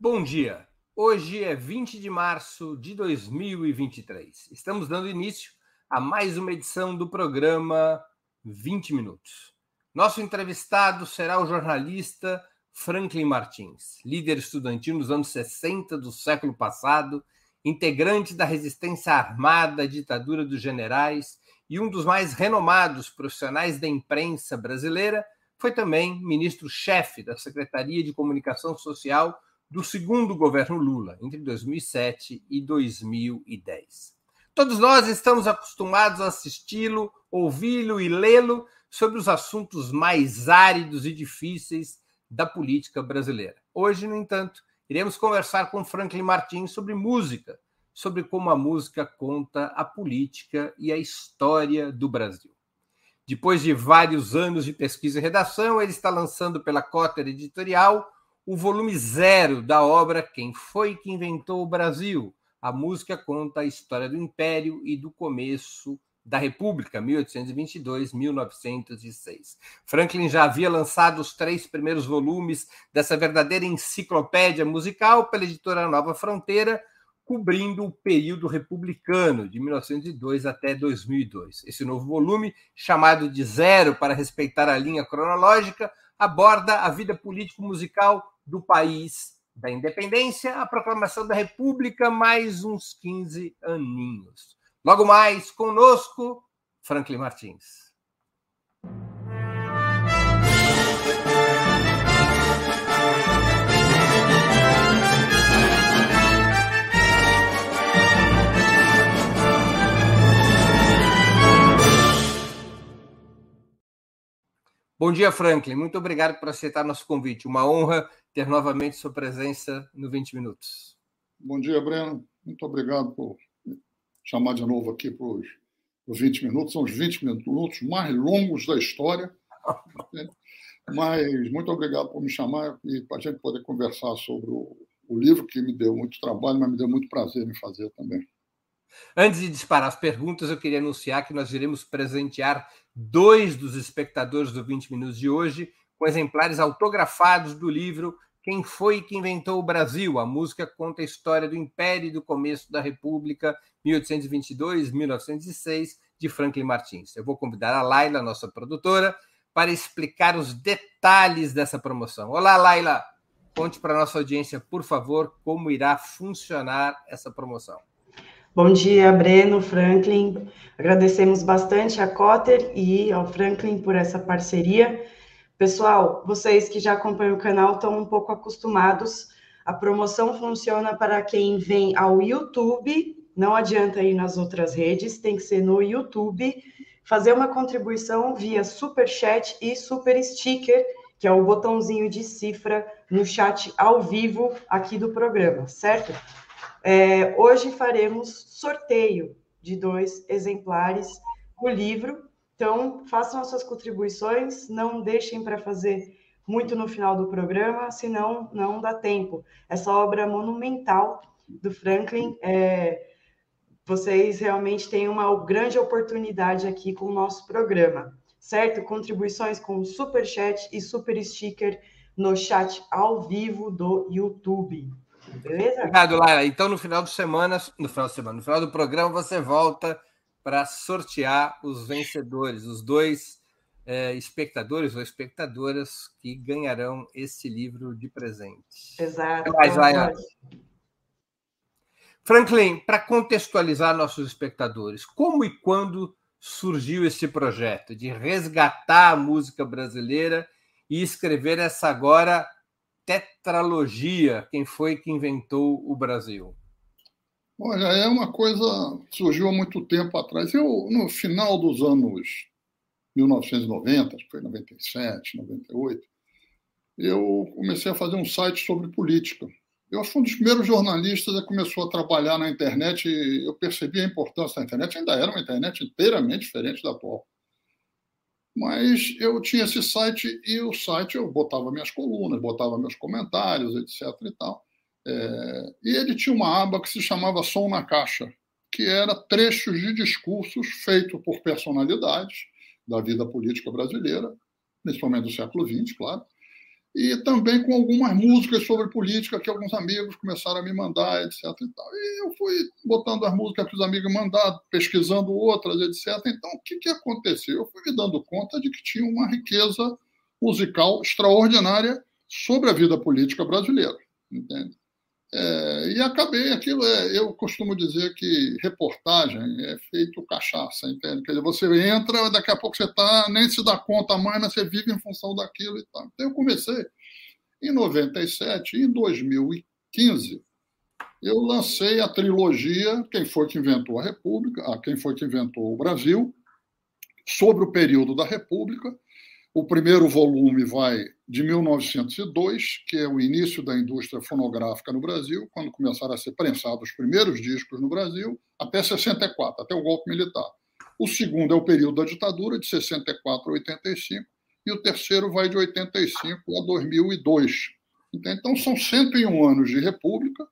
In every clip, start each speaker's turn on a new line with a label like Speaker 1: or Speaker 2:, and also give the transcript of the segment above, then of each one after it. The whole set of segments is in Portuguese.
Speaker 1: Bom dia. Hoje é 20 de março de 2023. Estamos dando início a mais uma edição do programa 20 Minutos. Nosso entrevistado será o jornalista Franklin Martins, líder estudantil nos anos 60 do século passado, integrante da resistência armada à ditadura dos generais e um dos mais renomados profissionais da imprensa brasileira, foi também ministro-chefe da Secretaria de Comunicação Social do segundo governo Lula, entre 2007 e 2010. Todos nós estamos acostumados a assisti-lo, ouvi-lo e lê-lo sobre os assuntos mais áridos e difíceis da política brasileira. Hoje, no entanto, iremos conversar com Franklin Martins sobre música, sobre como a música conta a política e a história do Brasil. Depois de vários anos de pesquisa e redação, ele está lançando pela Cotter Editorial o volume zero da obra Quem Foi que Inventou o Brasil? A música conta a história do Império e do começo da República, 1822-1906. Franklin já havia lançado os três primeiros volumes dessa verdadeira enciclopédia musical pela editora Nova Fronteira, cobrindo o período republicano, de 1902 até 2002. Esse novo volume, chamado de Zero para respeitar a linha cronológica, aborda a vida político-musical do país da independência, a proclamação da República, mais uns 15 aninhos. Logo mais, conosco, Franklin Martins. Bom dia, Franklin. Muito obrigado por aceitar nosso convite. Uma honra ter novamente sua presença no 20 Minutos.
Speaker 2: Bom dia, Breno. Muito obrigado por chamar de novo aqui para os 20 minutos. São os 20 minutos mais longos da história. Mas muito obrigado por me chamar e para a gente poder conversar sobre o, o livro, que me deu muito trabalho, mas me deu muito prazer em fazer também.
Speaker 1: Antes de disparar as perguntas, eu queria anunciar que nós iremos presentear dois dos espectadores do 20 Minutos de hoje com exemplares autografados do livro Quem Foi que Inventou o Brasil? A música conta a história do Império e do começo da República, 1822-1906, de Franklin Martins. Eu vou convidar a Laila, nossa produtora, para explicar os detalhes dessa promoção. Olá, Laila! Conte para a nossa audiência, por favor, como irá funcionar essa promoção.
Speaker 3: Bom dia, Breno, Franklin. Agradecemos bastante a Cotter e ao Franklin por essa parceria. Pessoal, vocês que já acompanham o canal estão um pouco acostumados. A promoção funciona para quem vem ao YouTube, não adianta ir nas outras redes, tem que ser no YouTube, fazer uma contribuição via Super Chat e Super Sticker, que é o botãozinho de cifra no chat ao vivo aqui do programa, certo? É, hoje faremos sorteio de dois exemplares do livro. Então, façam as suas contribuições, não deixem para fazer muito no final do programa, senão não dá tempo. Essa obra monumental do Franklin, é, vocês realmente têm uma grande oportunidade aqui com o nosso programa, certo? Contribuições com super chat e super sticker no chat ao vivo do YouTube. Beleza?
Speaker 1: Obrigado, Lara. Então, no final de semana, no final de semana, no final do programa, você volta para sortear os vencedores, os dois é, espectadores ou espectadoras que ganharão esse livro de presente.
Speaker 3: Exato.
Speaker 1: Mais, Lara. Franklin, para contextualizar nossos espectadores, como e quando surgiu esse projeto de resgatar a música brasileira e escrever essa agora tetralogia, quem foi que inventou o Brasil?
Speaker 2: Olha, é uma coisa que surgiu há muito tempo atrás. Eu, no final dos anos 1990, foi 97, 98, eu comecei a fazer um site sobre política. Eu fui um dos primeiros jornalistas que começou a trabalhar na internet e eu percebi a importância da internet. Ainda era uma internet inteiramente diferente da atual. Mas eu tinha esse site e o site eu botava minhas colunas, botava meus comentários, etc. e tal. É, e ele tinha uma aba que se chamava Som na Caixa, que era trechos de discursos feitos por personalidades da vida política brasileira, principalmente do século XX, claro. E também com algumas músicas sobre política que alguns amigos começaram a me mandar, etc. E, tal. e eu fui botando as músicas que os amigos mandaram, pesquisando outras, etc. Então, o que, que aconteceu? Eu fui me dando conta de que tinha uma riqueza musical extraordinária sobre a vida política brasileira. Entende? É, e acabei aquilo. É, eu costumo dizer que reportagem é feito cachaça, entende? Quer dizer, você entra, daqui a pouco você está, nem se dá conta mais, mas você vive em função daquilo e tal. Então eu comecei em 97, em 2015, eu lancei a trilogia Quem Foi que Inventou a República, ah, Quem Foi que Inventou o Brasil, sobre o período da República, o primeiro volume vai de 1902, que é o início da indústria fonográfica no Brasil, quando começaram a ser prensados os primeiros discos no Brasil, até 64, até o golpe militar. O segundo é o período da ditadura, de 64 a 85, e o terceiro vai de 85 a 2002. Então, são 101 anos de república,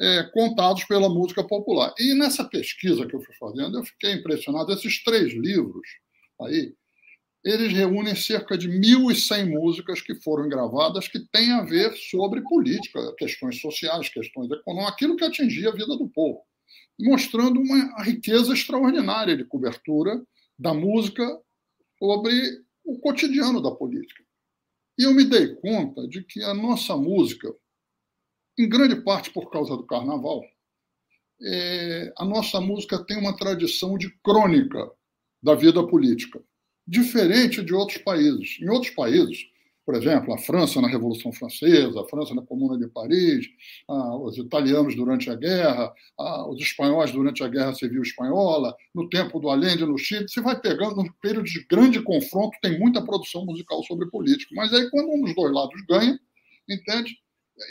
Speaker 2: é, contados pela música popular. E nessa pesquisa que eu fui fazendo, eu fiquei impressionado. Esses três livros aí, eles reúnem cerca de 1.100 músicas que foram gravadas que têm a ver sobre política, questões sociais, questões econômicas, aquilo que atingia a vida do povo, mostrando uma riqueza extraordinária de cobertura da música sobre o cotidiano da política. E eu me dei conta de que a nossa música, em grande parte por causa do carnaval, é, a nossa música tem uma tradição de crônica da vida política diferente de outros países. Em outros países, por exemplo, a França na Revolução Francesa, a França na Comuna de Paris, os italianos durante a guerra, os espanhóis durante a Guerra Civil Espanhola, no tempo do Allende no Chile, você vai pegando, num período de grande confronto, tem muita produção musical sobre política. Mas aí, quando um dos dois lados ganha, entende?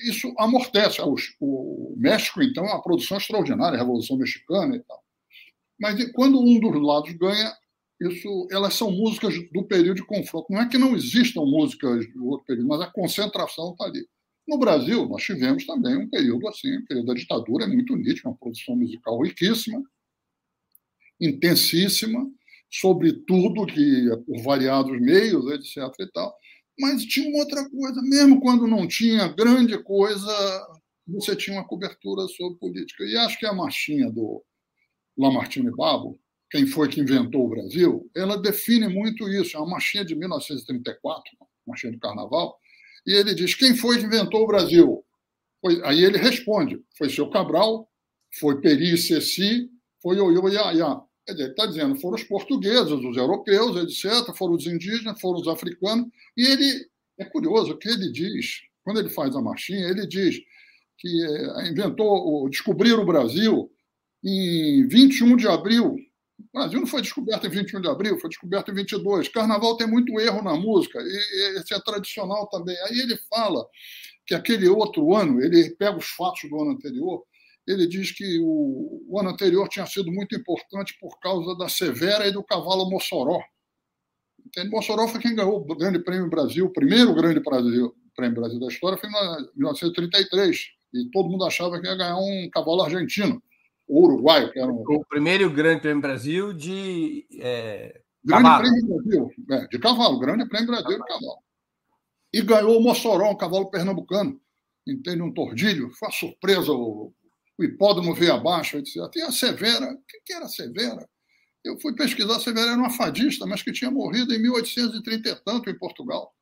Speaker 2: Isso amortece. O, México, então, é uma produção extraordinária, a Revolução Mexicana e tal. Mas quando um dos lados ganha, isso, elas são músicas do período de confronto. Não é que não existam músicas do outro período, mas a concentração está ali. No Brasil, nós tivemos também um período assim, o período da ditadura é muito nítido, uma produção musical riquíssima, intensíssima, sobre tudo que por variados meios, etc. e tal. Mas tinha uma outra coisa, mesmo quando não tinha grande coisa, você tinha uma cobertura sobre política. E acho que a marchinha do Lamartine Babo, quem foi que inventou o Brasil, ela define muito isso. É uma marchinha de 1934, uma marchinha de carnaval, e ele diz: quem foi que inventou o Brasil? Foi, aí ele responde: foi seu Cabral, foi Peri Ceci, foi Oyo Yaya. Ele está dizendo: foram os portugueses, os europeus, etc., foram os indígenas, foram os africanos. E ele, é curioso o que ele diz, quando ele faz a marchinha, ele diz que é, inventou, descobriram o Brasil em 21 de abril o Brasil não foi descoberto em 21 de abril, foi descoberto em 22. Carnaval tem muito erro na música, e esse é tradicional também. Aí ele fala que aquele outro ano, ele pega os fatos do ano anterior, ele diz que o, o ano anterior tinha sido muito importante por causa da Severa e do cavalo Mossoró. Entende? Mossoró foi quem ganhou o Grande Prêmio Brasil, o primeiro Grande Brasil, Prêmio Brasil da história, foi em 1933. E todo mundo achava que ia ganhar um cavalo argentino o Uruguai, que era um...
Speaker 1: O primeiro Grande Prêmio Brasil de. É,
Speaker 2: grande cavalo. Prêmio Brasil, é, de cavalo, Grande Prêmio Brasil de cavalo. E ganhou o Mossoró, um cavalo pernambucano, entende? Um tordilho. Foi uma surpresa, o, o hipódromo veio abaixo, etc. E a Severa, o que, que era a Severa? Eu fui pesquisar, a Severa era uma fadista, mas que tinha morrido em 1830 e tanto em Portugal.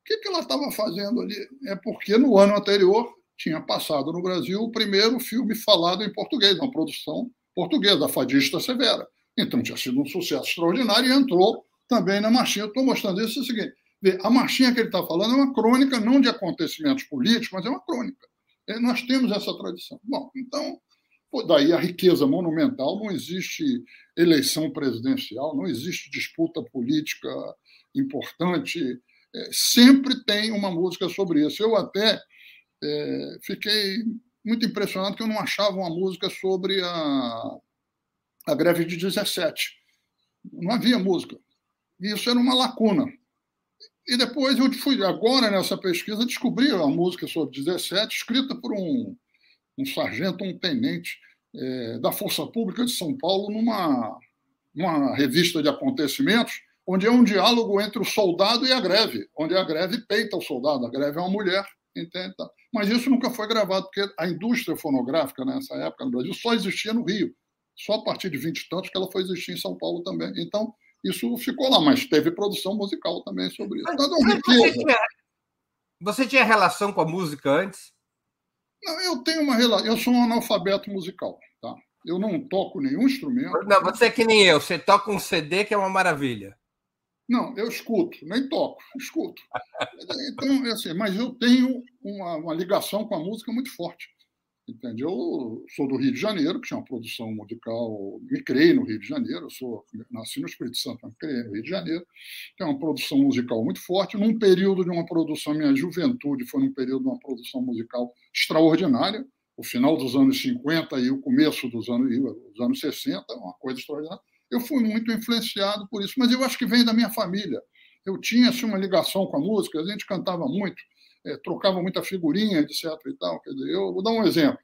Speaker 2: O que, que ela estava fazendo ali? É porque no ano anterior tinha passado no Brasil o primeiro filme falado em português, uma produção portuguesa, a Fadista Severa. Então tinha sido um sucesso extraordinário e entrou também na marchinha. Estou mostrando isso é o seguinte: a marchinha que ele está falando é uma crônica não de acontecimentos políticos, mas é uma crônica. É, nós temos essa tradição. Bom, então, daí a riqueza monumental, não existe eleição presidencial, não existe disputa política importante, é, sempre tem uma música sobre isso. Eu até é, fiquei muito impressionado que eu não achava uma música sobre a, a greve de 17. Não havia música. E isso era uma lacuna. E depois eu fui, agora nessa pesquisa, descobri a música sobre 17, escrita por um, um sargento, um tenente é, da Força Pública de São Paulo, numa, numa revista de acontecimentos, onde é um diálogo entre o soldado e a greve, onde a greve peita o soldado, a greve é uma mulher, entende? Mas isso nunca foi gravado, porque a indústria fonográfica nessa época no Brasil só existia no Rio. Só a partir de 20 e tantos que ela foi existir em São Paulo também. Então, isso ficou lá, mas teve produção musical também sobre isso. Então,
Speaker 1: você, tinha, você tinha relação com a música antes?
Speaker 2: Não, eu tenho uma relação. Eu sou um analfabeto musical, tá? Eu não toco nenhum instrumento.
Speaker 1: Não, você é que nem eu. Você toca um CD que é uma maravilha.
Speaker 2: Não, eu escuto, nem toco, escuto. Então, é assim, mas eu tenho uma, uma ligação com a música muito forte. Entende? Eu sou do Rio de Janeiro, que tinha uma produção musical, me criei no Rio de Janeiro, eu sou, nasci no Espírito Santo, me criei no Rio de Janeiro, tem uma produção musical muito forte. Num período de uma produção, minha juventude foi num período de uma produção musical extraordinária, o final dos anos 50 e o começo dos anos, dos anos 60, uma coisa extraordinária. Eu fui muito influenciado por isso, mas eu acho que vem da minha família. Eu tinha assim, uma ligação com a música, a gente cantava muito é, trocava muita figurinha, etc. E tal. Quer dizer, eu vou dar um exemplo.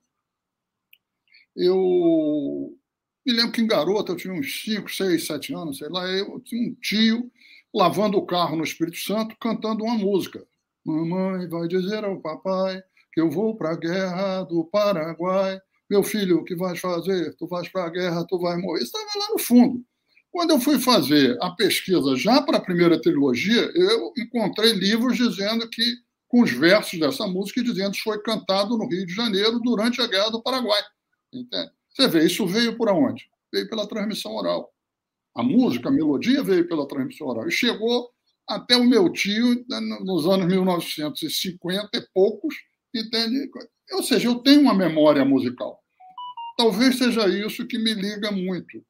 Speaker 2: Eu me lembro que em garota eu tinha uns 5, 6, 7 anos, sei lá, eu tinha um tio lavando o carro no Espírito Santo cantando uma música. Mamãe vai dizer ao papai que eu vou para a guerra do Paraguai. Meu filho, o que vais fazer? Tu vais para a guerra, tu vais morrer. Estava lá no fundo. Quando eu fui fazer a pesquisa já para a primeira trilogia, eu encontrei livros dizendo que com os versos dessa música dizendo que foi cantado no Rio de Janeiro durante a Guerra do Paraguai. Entende? Você vê, isso veio por onde? Veio pela transmissão oral. A música, a melodia veio pela transmissão oral. E chegou até o meu tio né, nos anos 1950 e poucos, entende? Ou seja, eu tenho uma memória musical. Talvez seja isso que me liga muito.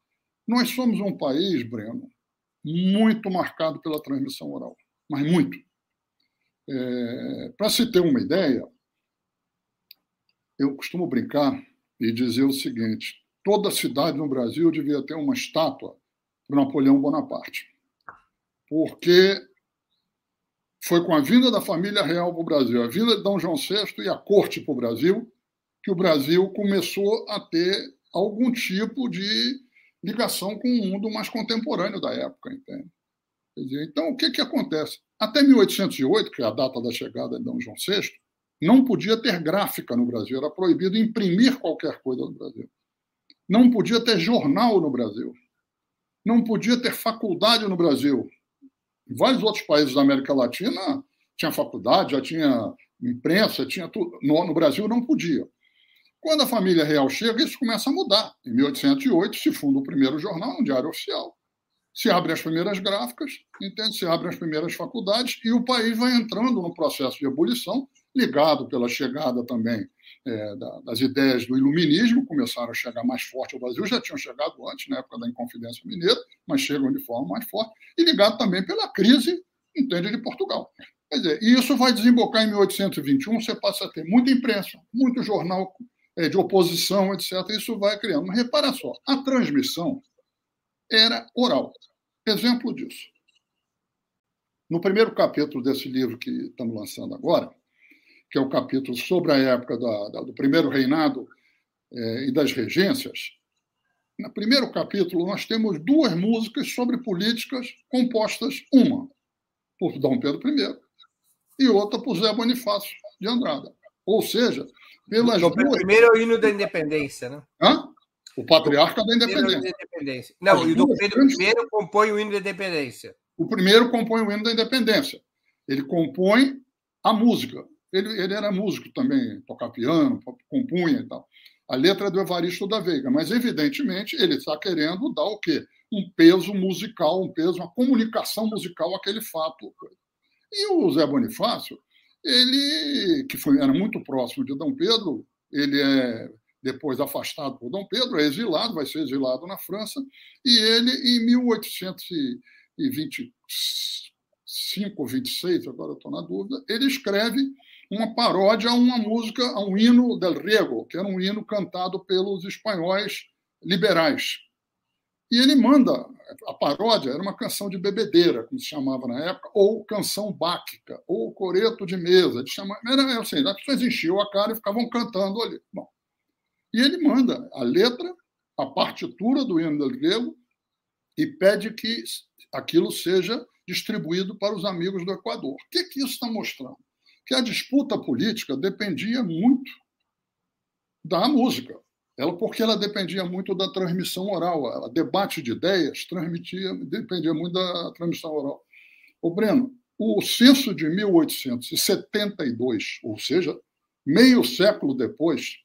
Speaker 2: Nós somos um país, Breno, muito marcado pela transmissão oral, mas muito. É, Para se ter uma ideia, eu costumo brincar e dizer o seguinte: toda cidade no Brasil devia ter uma estátua para Napoleão Bonaparte, porque foi com a vinda da família real para o Brasil, a vinda de Dom João VI e a corte para o Brasil, que o Brasil começou a ter algum tipo de ligação com o mundo mais contemporâneo da época, entende? Dizer, então, o que, que acontece? Até 1808, que é a data da chegada de Dom João VI, não podia ter gráfica no Brasil, era proibido imprimir qualquer coisa no Brasil. Não podia ter jornal no Brasil. Não podia ter faculdade no Brasil. Em vários outros países da América Latina tinha faculdade, já tinha imprensa, tinha tudo. No, no Brasil não podia. Quando a família real chega, isso começa a mudar. Em 1808 se funda o primeiro jornal, um diário oficial se abrem as primeiras gráficas, entende? se abrem as primeiras faculdades e o país vai entrando no processo de ebulição, ligado pela chegada também é, da, das ideias do iluminismo, começaram a chegar mais forte ao Brasil, já tinham chegado antes, na época da Inconfidência Mineira, mas chegam de forma mais forte, e ligado também pela crise, entende, de Portugal. Quer dizer, e isso vai desembocar em 1821, você passa a ter muita imprensa, muito jornal de oposição, etc. Isso vai criando. Mas repara só, a transmissão era oral. Exemplo disso. No primeiro capítulo desse livro que estamos lançando agora, que é o capítulo sobre a época da, da, do primeiro reinado eh, e das regências, no primeiro capítulo nós temos duas músicas sobre políticas compostas, uma por Dom Pedro I e outra por Zé Bonifácio de Andrada. Ou seja, pelas
Speaker 1: Pedro duas... I é o hino da independência, né?
Speaker 2: Hã? O patriarca da independência.
Speaker 1: independência. Não, As e o Pedro I compõe o hino da independência.
Speaker 2: O primeiro compõe o hino da independência. Ele compõe a música. Ele, ele era músico também, tocar piano, compunha e tal. A letra é do Evaristo da Veiga, mas evidentemente ele está querendo dar o quê? Um peso musical, um peso, uma comunicação musical àquele fato. E o Zé Bonifácio, ele, que foi, era muito próximo de Dom Pedro, ele é depois afastado por Dom Pedro, é exilado, vai ser exilado na França, e ele, em 1825 ou 26, agora estou na dúvida, ele escreve uma paródia a uma música, a um hino del Riego, que era um hino cantado pelos espanhóis liberais. E ele manda, a paródia era uma canção de bebedeira, como se chamava na época, ou canção báquica, ou coreto de mesa. De chamar, era assim, as pessoas enchiam a cara e ficavam cantando ali. Bom, e ele manda a letra, a partitura do hino del e pede que aquilo seja distribuído para os amigos do Equador. O que, que isso está mostrando? Que a disputa política dependia muito da música. Ela, porque ela dependia muito da transmissão oral. O debate de ideias transmitia, dependia muito da transmissão oral. O Breno, o censo de 1872, ou seja, meio século depois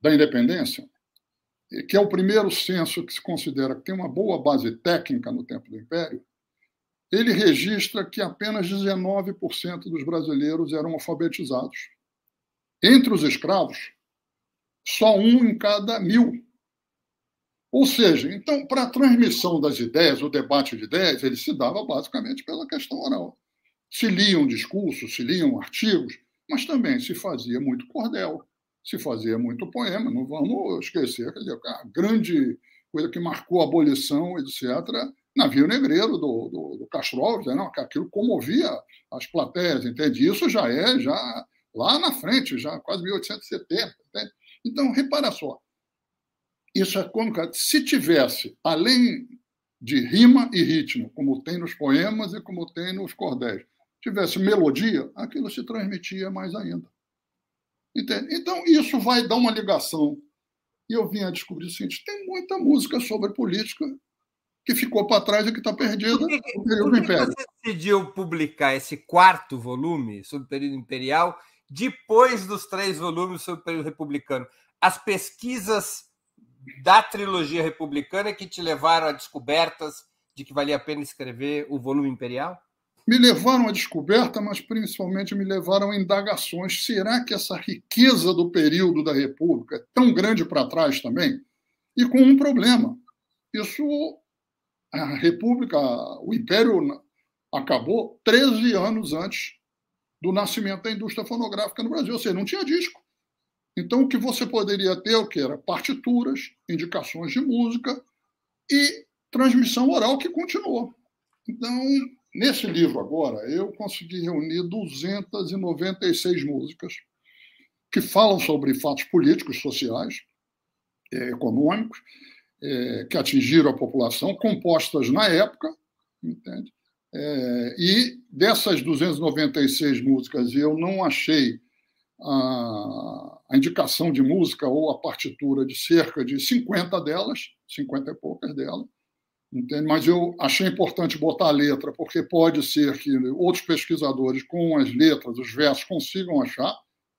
Speaker 2: da independência, que é o primeiro censo que se considera que tem uma boa base técnica no tempo do Império, ele registra que apenas 19% dos brasileiros eram alfabetizados. Entre os escravos, só um em cada mil. Ou seja, então, para a transmissão das ideias, o debate de ideias, ele se dava basicamente pela questão oral. Se liam discursos, se liam artigos, mas também se fazia muito cordel, se fazia muito poema. Não vamos esquecer, quer dizer, a grande coisa que marcou a abolição, etc., navio negreiro do, do, do Castro Alves, né? aquilo comovia as plateias, entende? Isso já é já lá na frente, já quase 1870, entende? Então, repara só, isso é como se tivesse, além de rima e ritmo, como tem nos poemas e como tem nos cordéis, tivesse melodia, aquilo se transmitia mais ainda. Entende? Então, isso vai dar uma ligação. E eu vim a descobrir o seguinte: tem muita música sobre política que ficou para trás e que está perdida por que, no período
Speaker 1: por que Império. Você decidiu publicar esse quarto volume sobre o período imperial depois dos três volumes sobre o período republicano. As pesquisas da trilogia republicana que te levaram a descobertas de que valia a pena escrever o volume imperial?
Speaker 2: Me levaram à descoberta, mas principalmente me levaram a indagações. Será que essa riqueza do período da República é tão grande para trás também? E com um problema. Isso, a República, o Império acabou 13 anos antes do nascimento da indústria fonográfica no Brasil, ou seja, não tinha disco. Então, o que você poderia ter o que era partituras, indicações de música e transmissão oral que continuou. Então, nesse livro agora, eu consegui reunir 296 músicas que falam sobre fatos políticos, sociais, é, econômicos, é, que atingiram a população, compostas na época, entende? É, e dessas 296 músicas, eu não achei a, a, indicação de música ou a partitura de cerca de 50 delas, 50 e poucas delas, entende? mas eu achei importante botar a letra, porque pode ser que outros pesquisadores, com as letras, os versos, consigam achar.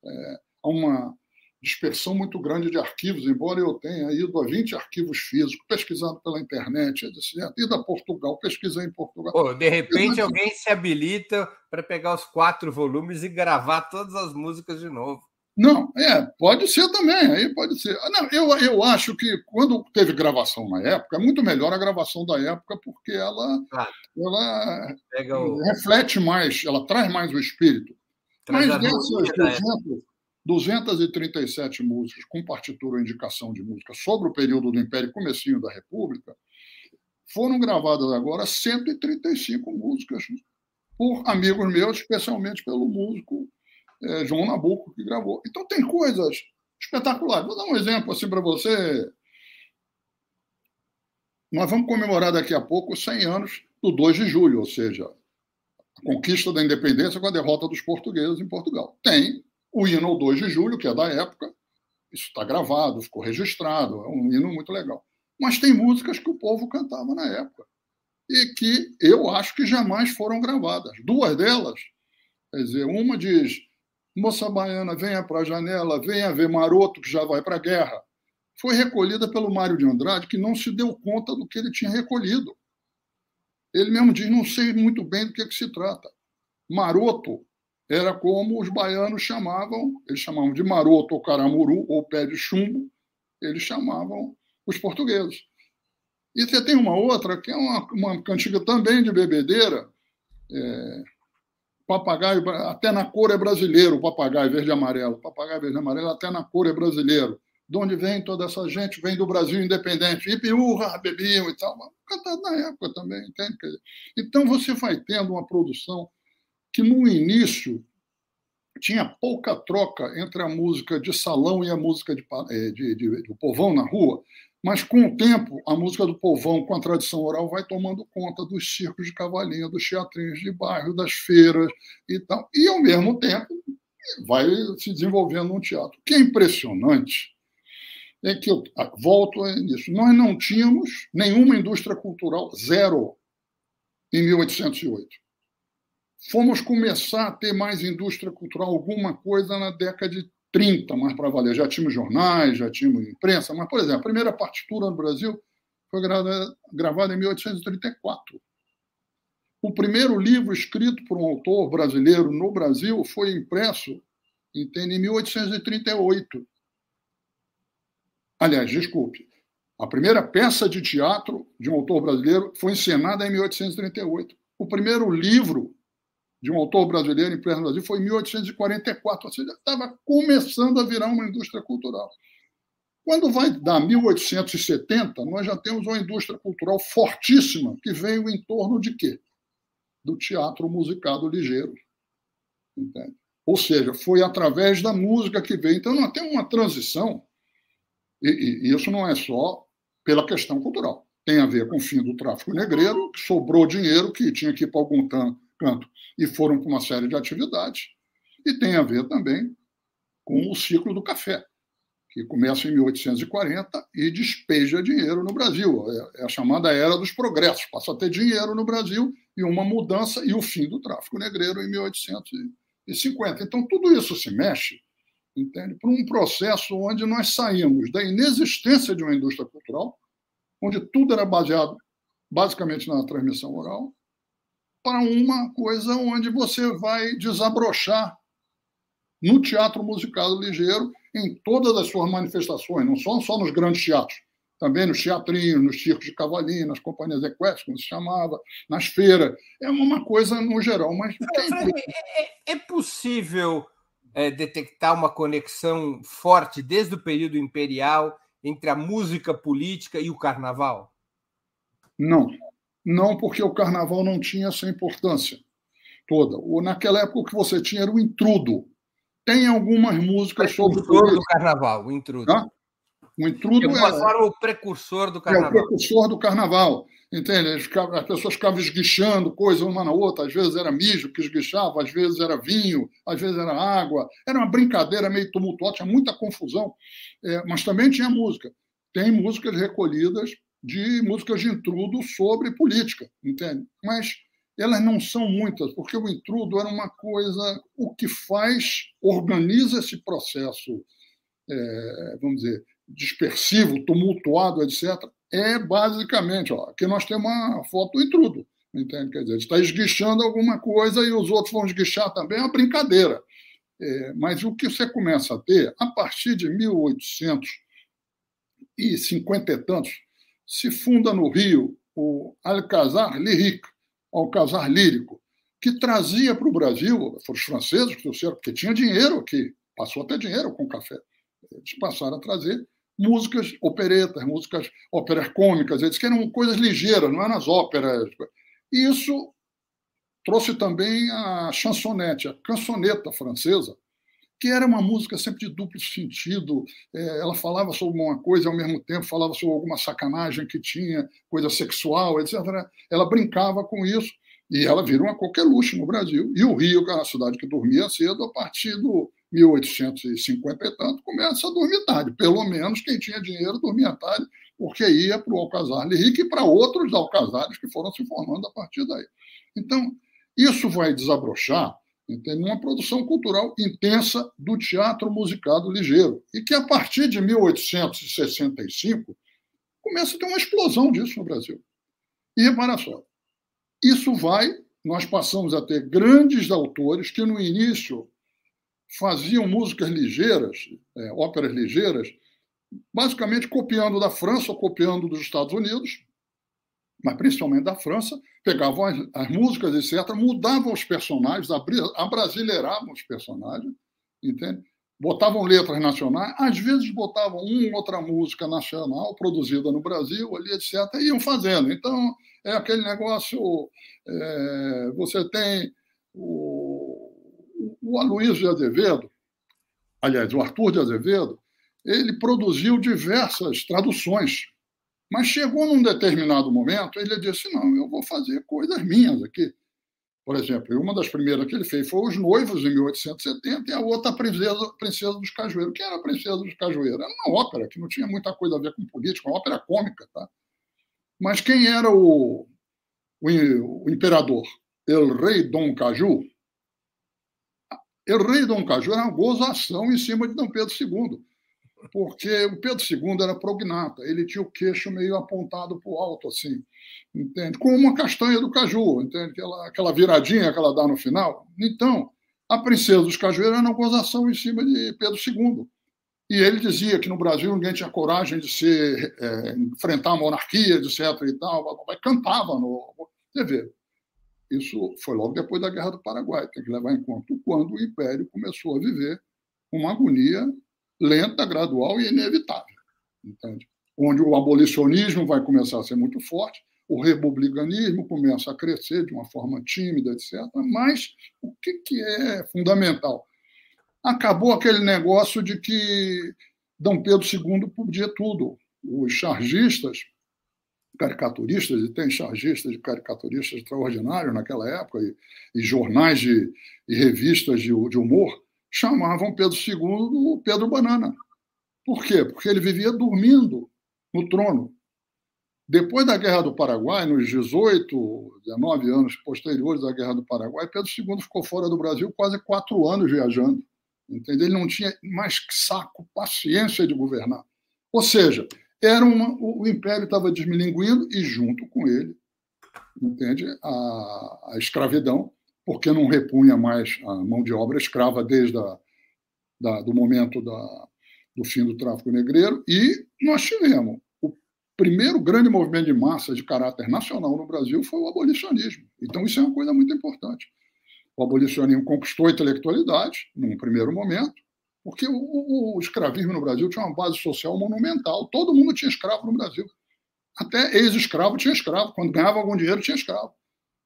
Speaker 2: É, uma, dispersão muito grande de arquivos, embora eu tenha ido a 20 arquivos físicos, pesquisado pela internet, etc. Ido a Portugal, pesquisei em Portugal.
Speaker 1: Pô, de repente alguém se habilita para pegar os quatro volumes e gravar todas as músicas de novo.
Speaker 2: Não, é, pode ser também, aí pode ser. Não, eu, eu acho que quando teve gravação na época, é muito melhor a gravação da época, porque ela, claro. ela o... reflete mais, ela traz mais o espírito. Traz Mas dessas, por exemplo, 237 músicas com partitura ou indicação de música sobre o período do Império comecinho da República, foram gravadas agora 135 músicas por amigos meus, especialmente pelo músico é, João Nabuco, que gravou. Então tem coisas espetaculares. Vou dar um exemplo assim para você. Nós vamos comemorar daqui a pouco os 100 anos do 2 de julho, ou seja, a conquista da independência com a derrota dos portugueses em Portugal. Tem o hino ao 2 de julho, que é da época, isso está gravado, ficou registrado, é um hino muito legal. Mas tem músicas que o povo cantava na época e que eu acho que jamais foram gravadas. Duas delas, quer dizer, uma diz: Moça baiana, venha para a janela, venha ver maroto que já vai para a guerra. Foi recolhida pelo Mário de Andrade, que não se deu conta do que ele tinha recolhido. Ele mesmo diz: não sei muito bem do que, é que se trata. Maroto era como os baianos chamavam, eles chamavam de maroto ou caramuru, ou pé de chumbo, eles chamavam os portugueses. E você tem uma outra, que é uma, uma cantiga também de bebedeira, é, papagaio, até na cor é brasileiro, papagaio verde e amarelo, papagaio verde e amarelo, até na cor é brasileiro. De onde vem toda essa gente? Vem do Brasil independente. Ipiurra, bebiam e tal. Cantado na época também, entende? Então você vai tendo uma produção que no início tinha pouca troca entre a música de salão e a música de, eh, de, de, do povão na rua, Mas, com o tempo, a música do povão, com a tradição oral, vai tomando conta dos circos de cavalinho, dos teatrinhos de bairro, das feiras e tal. E, ao mesmo tempo, vai se desenvolvendo um teatro. O que é impressionante é que, eu volto nisso, nós não tínhamos nenhuma indústria cultural, zero, em 1808. Fomos começar a ter mais indústria cultural, alguma coisa na década de 30, mais para valer. Já tínhamos jornais, já tínhamos imprensa, mas, por exemplo, a primeira partitura no Brasil foi gravada em 1834. O primeiro livro escrito por um autor brasileiro no Brasil foi impresso em 1838. Aliás, desculpe, a primeira peça de teatro de um autor brasileiro foi encenada em 1838. O primeiro livro de um autor brasileiro impresso no Brasil foi em 1844, ou seja, estava começando a virar uma indústria cultural. Quando vai dar 1870, nós já temos uma indústria cultural fortíssima que veio em torno de quê? Do teatro musicado ligeiro. Entende? Ou seja, foi através da música que veio. Então, nós temos uma transição, e, e isso não é só pela questão cultural. Tem a ver com o fim do tráfico negreiro, que sobrou dinheiro que tinha que ir para algum e foram para uma série de atividades. E tem a ver também com o ciclo do café, que começa em 1840 e despeja dinheiro no Brasil. É, é a chamada era dos progressos. Passa a ter dinheiro no Brasil e uma mudança e o fim do tráfico negreiro em 1850. Então, tudo isso se mexe entende? Para um processo onde nós saímos da inexistência de uma indústria cultural, onde tudo era baseado basicamente na transmissão oral, para uma coisa onde você vai desabrochar no teatro musical ligeiro em todas as suas manifestações, não só, só nos grandes teatros, também nos teatrinhos, nos circos de cavalinho, nas companhias equestres, como se chamava, nas feiras. É uma coisa no geral, mas...
Speaker 1: É, é, é possível é, detectar uma conexão forte desde o período imperial entre a música política e o carnaval?
Speaker 2: Não, não, porque o carnaval não tinha essa importância toda. Naquela época, o que você tinha era o intrudo. Tem algumas músicas sobre.
Speaker 1: O precursor do carnaval, o intrudo. Hã?
Speaker 2: O intrudo
Speaker 1: é. Forma, o precursor do carnaval.
Speaker 2: É o precursor do carnaval. Entende? As pessoas ficavam esguichando coisa uma na outra. Às vezes era mijo que esguichava, às vezes era vinho, às vezes era água. Era uma brincadeira meio tumultuosa, tinha muita confusão. É, mas também tinha música. Tem músicas recolhidas de músicas de intrudo sobre política, entende? Mas elas não são muitas, porque o intrudo era uma coisa, o que faz, organiza esse processo, é, vamos dizer, dispersivo, tumultuado, etc., é basicamente, ó, aqui nós temos uma foto do intrudo, entende? Quer dizer, está esguichando alguma coisa e os outros vão esguichar também, é uma brincadeira. É, mas o que você começa a ter, a partir de 1850 e tantos, se funda no Rio o Alcazar Lyrique, Alcazar Lírico, que trazia para o Brasil, foram os franceses que trouxeram, porque tinha dinheiro aqui, passou até dinheiro com café. Eles passaram a trazer músicas operetas, músicas óperas cômicas, eles que eram coisas ligeiras, não eram as óperas. E isso trouxe também a chansonete, a cançoneta francesa, que era uma música sempre de duplo sentido. É, ela falava sobre uma coisa e, ao mesmo tempo, falava sobre alguma sacanagem que tinha, coisa sexual, etc. Ela brincava com isso e ela virou uma luxo no Brasil. E o Rio, que era uma cidade que dormia cedo, a partir do 1850 e tanto, começa a dormir tarde. Pelo menos quem tinha dinheiro dormia tarde, porque ia para o Alcazar Henrique e para outros alcazares que foram se formando a partir daí. Então, isso vai desabrochar entende? uma produção cultural intensa do teatro musicado ligeiro. E que, a partir de 1865, começa a ter uma explosão disso no Brasil. E repara só, isso vai, nós passamos a ter grandes autores que, no início, faziam músicas ligeiras, é, óperas ligeiras, basicamente copiando da França ou copiando dos Estados Unidos, mas principalmente da França, pegavam as, as músicas, etc., mudavam os personagens, abrasileiravam os personagens, entende? botavam letras nacionais, às vezes botavam uma outra música nacional produzida no Brasil, ali, etc., e iam fazendo. Então, é aquele negócio, é, você tem o, o Aloysio de Azevedo, aliás, o Arthur de Azevedo, ele produziu diversas traduções Mas chegou num determinado momento, ele disse: não, eu vou fazer coisas minhas aqui. Por exemplo, uma das primeiras que ele fez foi Os Noivos, em 1870, e a outra, a Princesa, Princesa dos Cajueiros. Quem era a Princesa dos Cajueiros? Era uma ópera que não tinha muita coisa a ver com política, uma ópera cômica. Tá? Mas quem era o, o, o imperador? El Rei Dom Caju. El Rei Dom Caju era uma gozação em cima de Dom Pedro II porque o Pedro II era prognata, ele tinha o queixo meio apontado para o alto, assim, entende? Como uma castanha do caju, entende? Aquela, aquela viradinha que ela dá no final. Então, a princesa dos cajueiros era uma gozação em cima de Pedro II. E ele dizia que no Brasil ninguém tinha coragem de se é, enfrentar a monarquia, etc. e tal, cantava no. Você vê, isso foi logo depois da Guerra do Paraguai. Tem que levar em conta quando o Império começou a viver uma agonia lenta, gradual e inevitável. Entende? Onde o abolicionismo vai começar a ser muito forte, o republicanismo começa a crescer de uma forma tímida, etc. Mas o que, que é fundamental? Acabou aquele negócio de que Dom Pedro II podia tudo. Os chargistas, caricaturistas, e tem chargistas e caricaturistas extraordinários naquela época, e, e jornais de, e revistas de, de humor, chamavam Pedro II Pedro Banana. Por quê? Porque ele vivia dormindo no trono. Depois da Guerra do Paraguai, nos 18, 19 anos posteriores à Guerra do Paraguai, Pedro II ficou fora do Brasil quase quatro anos viajando. Entendeu? Ele não tinha mais saco, paciência de governar. Ou seja, era uma, o império estava desmilinguindo e, junto com ele, entende? A, a escravidão porque não repunha mais a mão de obra escrava desde a, da, do momento da, do fim do tráfico negreiro. E nós tivemos o primeiro grande movimento de massa de caráter nacional no Brasil foi o abolicionismo. Então, isso é uma coisa muito importante. O abolicionismo conquistou a intelectualidade, num primeiro momento, porque o, o, o escravismo no Brasil tinha uma base social monumental. Todo mundo tinha escravo no Brasil. Até ex-escravo tinha escravo. Quando ganhava algum dinheiro, tinha escravo.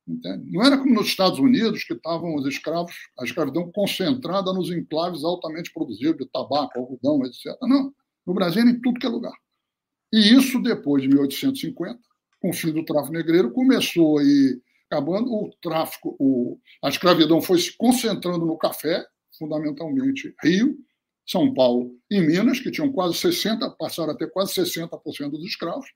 Speaker 2: Entende? Não era como nos Estados Unidos, que estavam os escravos, a escravidão concentrada nos enclaves altamente produzidos de tabaco, algodão, etc. Não. No Brasil era em tudo que é lugar. E isso, depois de 1850, com o fim do tráfico negreiro, começou ir acabando. O tráfico, o, a escravidão foi se concentrando no café, fundamentalmente Rio, São Paulo e Minas, que tinham quase 60%, passaram a ter quase 60% dos escravos.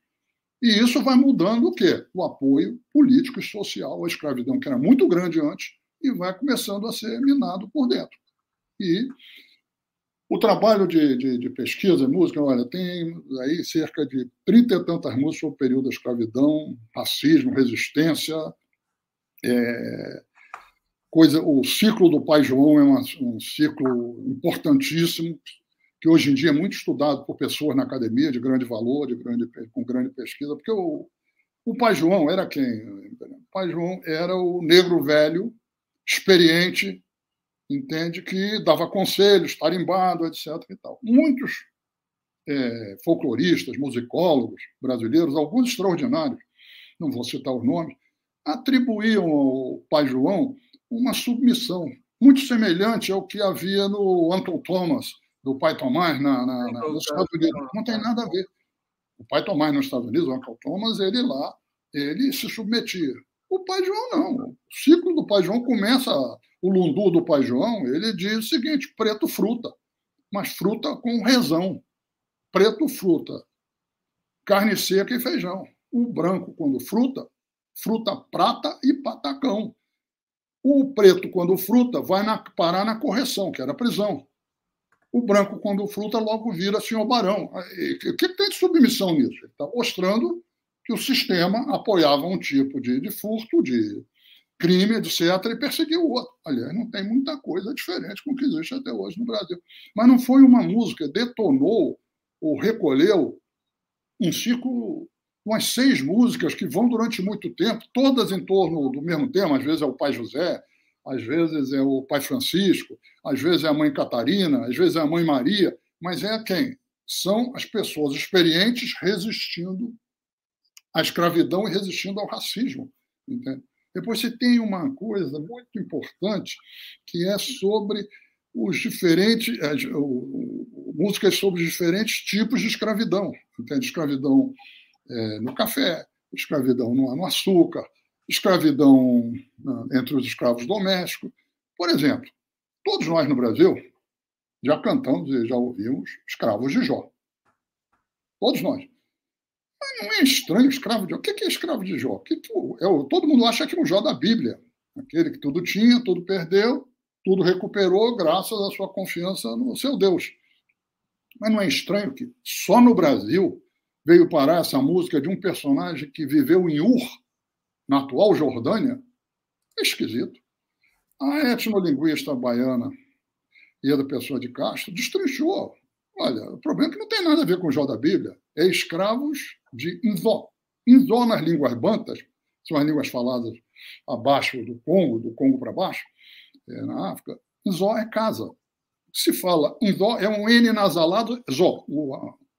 Speaker 2: E isso vai mudando o quê? O apoio político e social à escravidão, que era muito grande antes, e vai começando a ser minado por dentro. E o trabalho de, de, de pesquisa, música, olha, tem aí cerca de trinta e tantas músicas sobre o período da escravidão, racismo, resistência, é, coisa, o ciclo do Pai João é uma, um ciclo importantíssimo, que hoje em dia é muito estudado por pessoas na academia de grande valor, de grande, com grande pesquisa, porque o, o pai João era quem? O pai João era o negro velho, experiente, entende, que dava conselhos, tarimbado, etc. E tal. Muitos é, folcloristas, musicólogos brasileiros, alguns extraordinários, não vou citar os nomes, atribuíam ao pai João uma submissão muito semelhante ao que havia no Anton Thomas, do pai Tomás na, na, na, nos Estados Unidos. Não tem nada a ver. O pai Tomás nos Estados Unidos, o Uncle Thomas, ele lá, ele se submetia. O pai João não. O ciclo do pai João começa, o lundu do pai João, ele diz o seguinte, preto fruta, mas fruta com rezão. Preto fruta, carne seca e feijão. O branco, quando fruta, fruta prata e patacão. O preto, quando fruta, vai na, parar na correção, que era a prisão o branco, quando fruta, logo vira senhor barão. O que tem de submissão nisso? Ele está mostrando que o sistema apoiava um tipo de, de furto, de crime, etc., e perseguiu o outro. Aliás, não tem muita coisa diferente com o que existe até hoje no Brasil. Mas não foi uma música, detonou ou recolheu um ciclo, umas seis músicas que vão durante muito tempo, todas em torno do mesmo tema, às vezes é o Pai José, às vezes é o pai Francisco, às vezes é a mãe Catarina, às vezes é a mãe Maria, mas é quem? São as pessoas experientes resistindo à escravidão e resistindo ao racismo. Entende? Depois você tem uma coisa muito importante que é sobre os diferentes músicas sobre os diferentes tipos de escravidão, entende? Escravidão é, no café, escravidão no, no açúcar, escravidão né, entre os escravos domésticos. Por exemplo, todos nós no Brasil já cantamos e já ouvimos escravos de Jó. Todos nós. Mas não é estranho escravo de Jó? O que é escravo de Jó? Que é, todo mundo acha que é o Jó da Bíblia. Aquele que tudo tinha, tudo perdeu, tudo recuperou graças à sua confiança no seu Deus. Mas não é estranho que só no Brasil veio parar essa música de um personagem que viveu em Ur, na atual Jordânia? É esquisito. A etnolinguista baiana Ieda Pessoa de Castro destrinchou. Olha, o problema é que não tem nada a ver com o Jó da Bíblia. É escravos de Inzó. Inzó nas línguas bantas, são as línguas faladas abaixo do Congo, do Congo para baixo, é, na África. Inzó é casa. Se fala Inzó, é um N nasalado, Zó,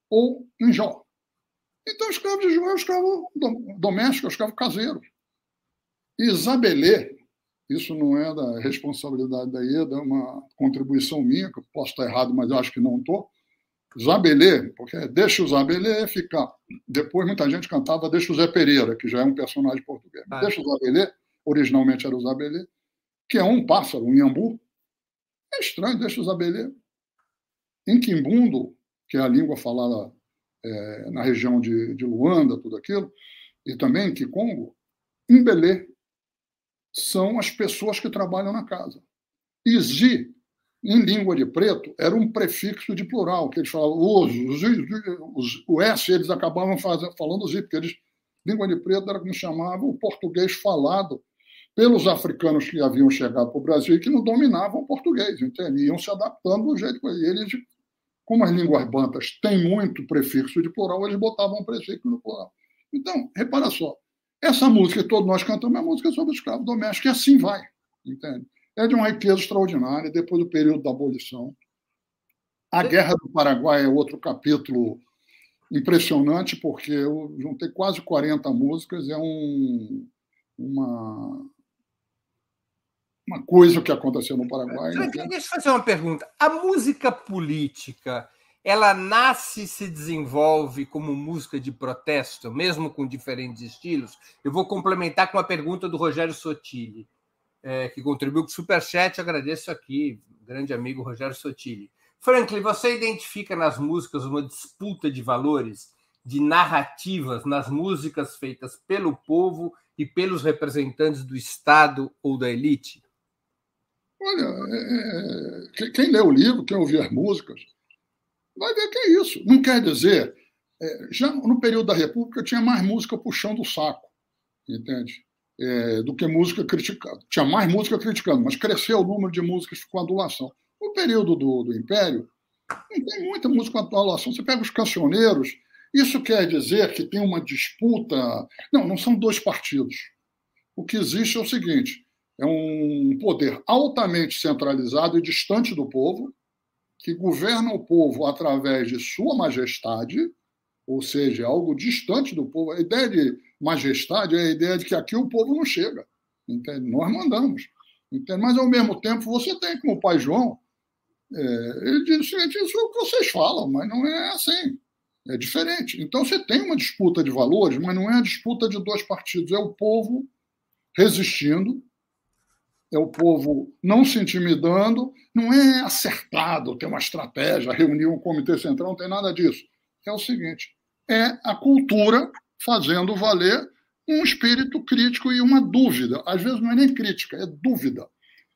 Speaker 2: ou Injó. Então, escravo de Jó é o escravo doméstico, é o escravo caseiro. Isabelê, isso não é da responsabilidade da IEDA, é uma contribuição minha, que eu posso estar errado, mas acho que não estou. Zabelê, porque deixa o Zabelê ficar. Depois muita gente cantava Deixa o Zé Pereira, que já é um personagem português. Ah. Deixa o Zabelê, originalmente era o Zabelê, que é um pássaro, um iambu. É estranho, deixa o Zabelê. Em Quimbundo, que é a língua falada é, na região de, de Luanda, tudo aquilo, e também em Kikongo, Imbelê, são as pessoas que trabalham na casa. E Zi, em língua de preto, era um prefixo de plural, que eles falavam, os, os, os, o S eles acabavam fazendo, falando Zi, porque eles, língua de preto era como chamavam o português falado pelos africanos que haviam chegado para o Brasil e que não dominavam o português, entende? Iam se adaptando do jeito que eles, como as línguas bantas têm muito prefixo de plural, eles botavam um prefixo no plural. Então, repara só, essa música que todos nós cantamos é uma música sobre o escravo doméstico, e assim vai, entende? É de uma riqueza extraordinária, depois do período da abolição. A Guerra do Paraguai é outro capítulo impressionante, porque eu juntei quase 40 músicas, é um, uma, uma coisa que aconteceu no Paraguai.
Speaker 1: Deixa eu fazer uma pergunta. A música política ela nasce e se desenvolve como música de protesto, mesmo com diferentes estilos. Eu vou complementar com a pergunta do Rogério Sotile, é, que contribuiu com o Superchat. Agradeço aqui, grande amigo Rogério Sotile. Franklin, você identifica nas músicas uma disputa de valores, de narrativas nas músicas feitas pelo povo e pelos representantes do Estado ou da elite?
Speaker 2: Olha, é, é quem lê o livro, quem ouvir as músicas, vai ver que é isso. Não quer dizer. É, já no período da República tinha mais música puxando o saco, entende? É, do que música criticando. Tinha mais música criticando, mas cresceu o número de músicas com adulação. No período do, do Império, não tem muita música com adulação. Você pega os cancioneiros, isso quer dizer que tem uma disputa. Não, não são dois partidos. O que existe é o seguinte: é um poder altamente centralizado e distante do povo, que governa o povo através de sua majestade, ou seja, algo distante do povo. A ideia de majestade é a ideia de que aqui o povo não chega. Entende? Nós mandamos. Entende? Mas, ao mesmo tempo, você tem como o pai João, é, ele diz o seguinte: isso é o que vocês falam, mas não é assim. É diferente. Então, você tem uma disputa de valores, mas não é a disputa de dois partidos, é o povo resistindo é o povo não se intimidando, não é acertado, ter uma estratégia, reunir um comitê central, não tem nada disso. É o seguinte: é a cultura fazendo valer um espírito crítico e uma dúvida. Às vezes não é nem crítica, é dúvida.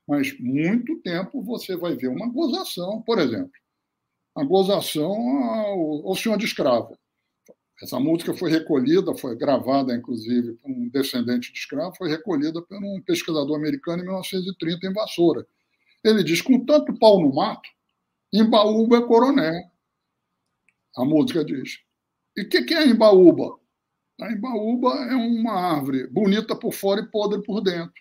Speaker 2: Mas muito tempo você vai ver uma gozação, por exemplo, a gozação ao, ao senhor de escravo. Essa música foi recolhida, foi gravada, inclusive, por um descendente de escravo, foi recolhida por um pesquisador americano em 1930 em Vassoura. Ele diz: com tanto pau no mato, Embaúba é coroné. A música diz. E o que, que é Embaúba? A Embaúba é uma árvore bonita por fora e podre por dentro.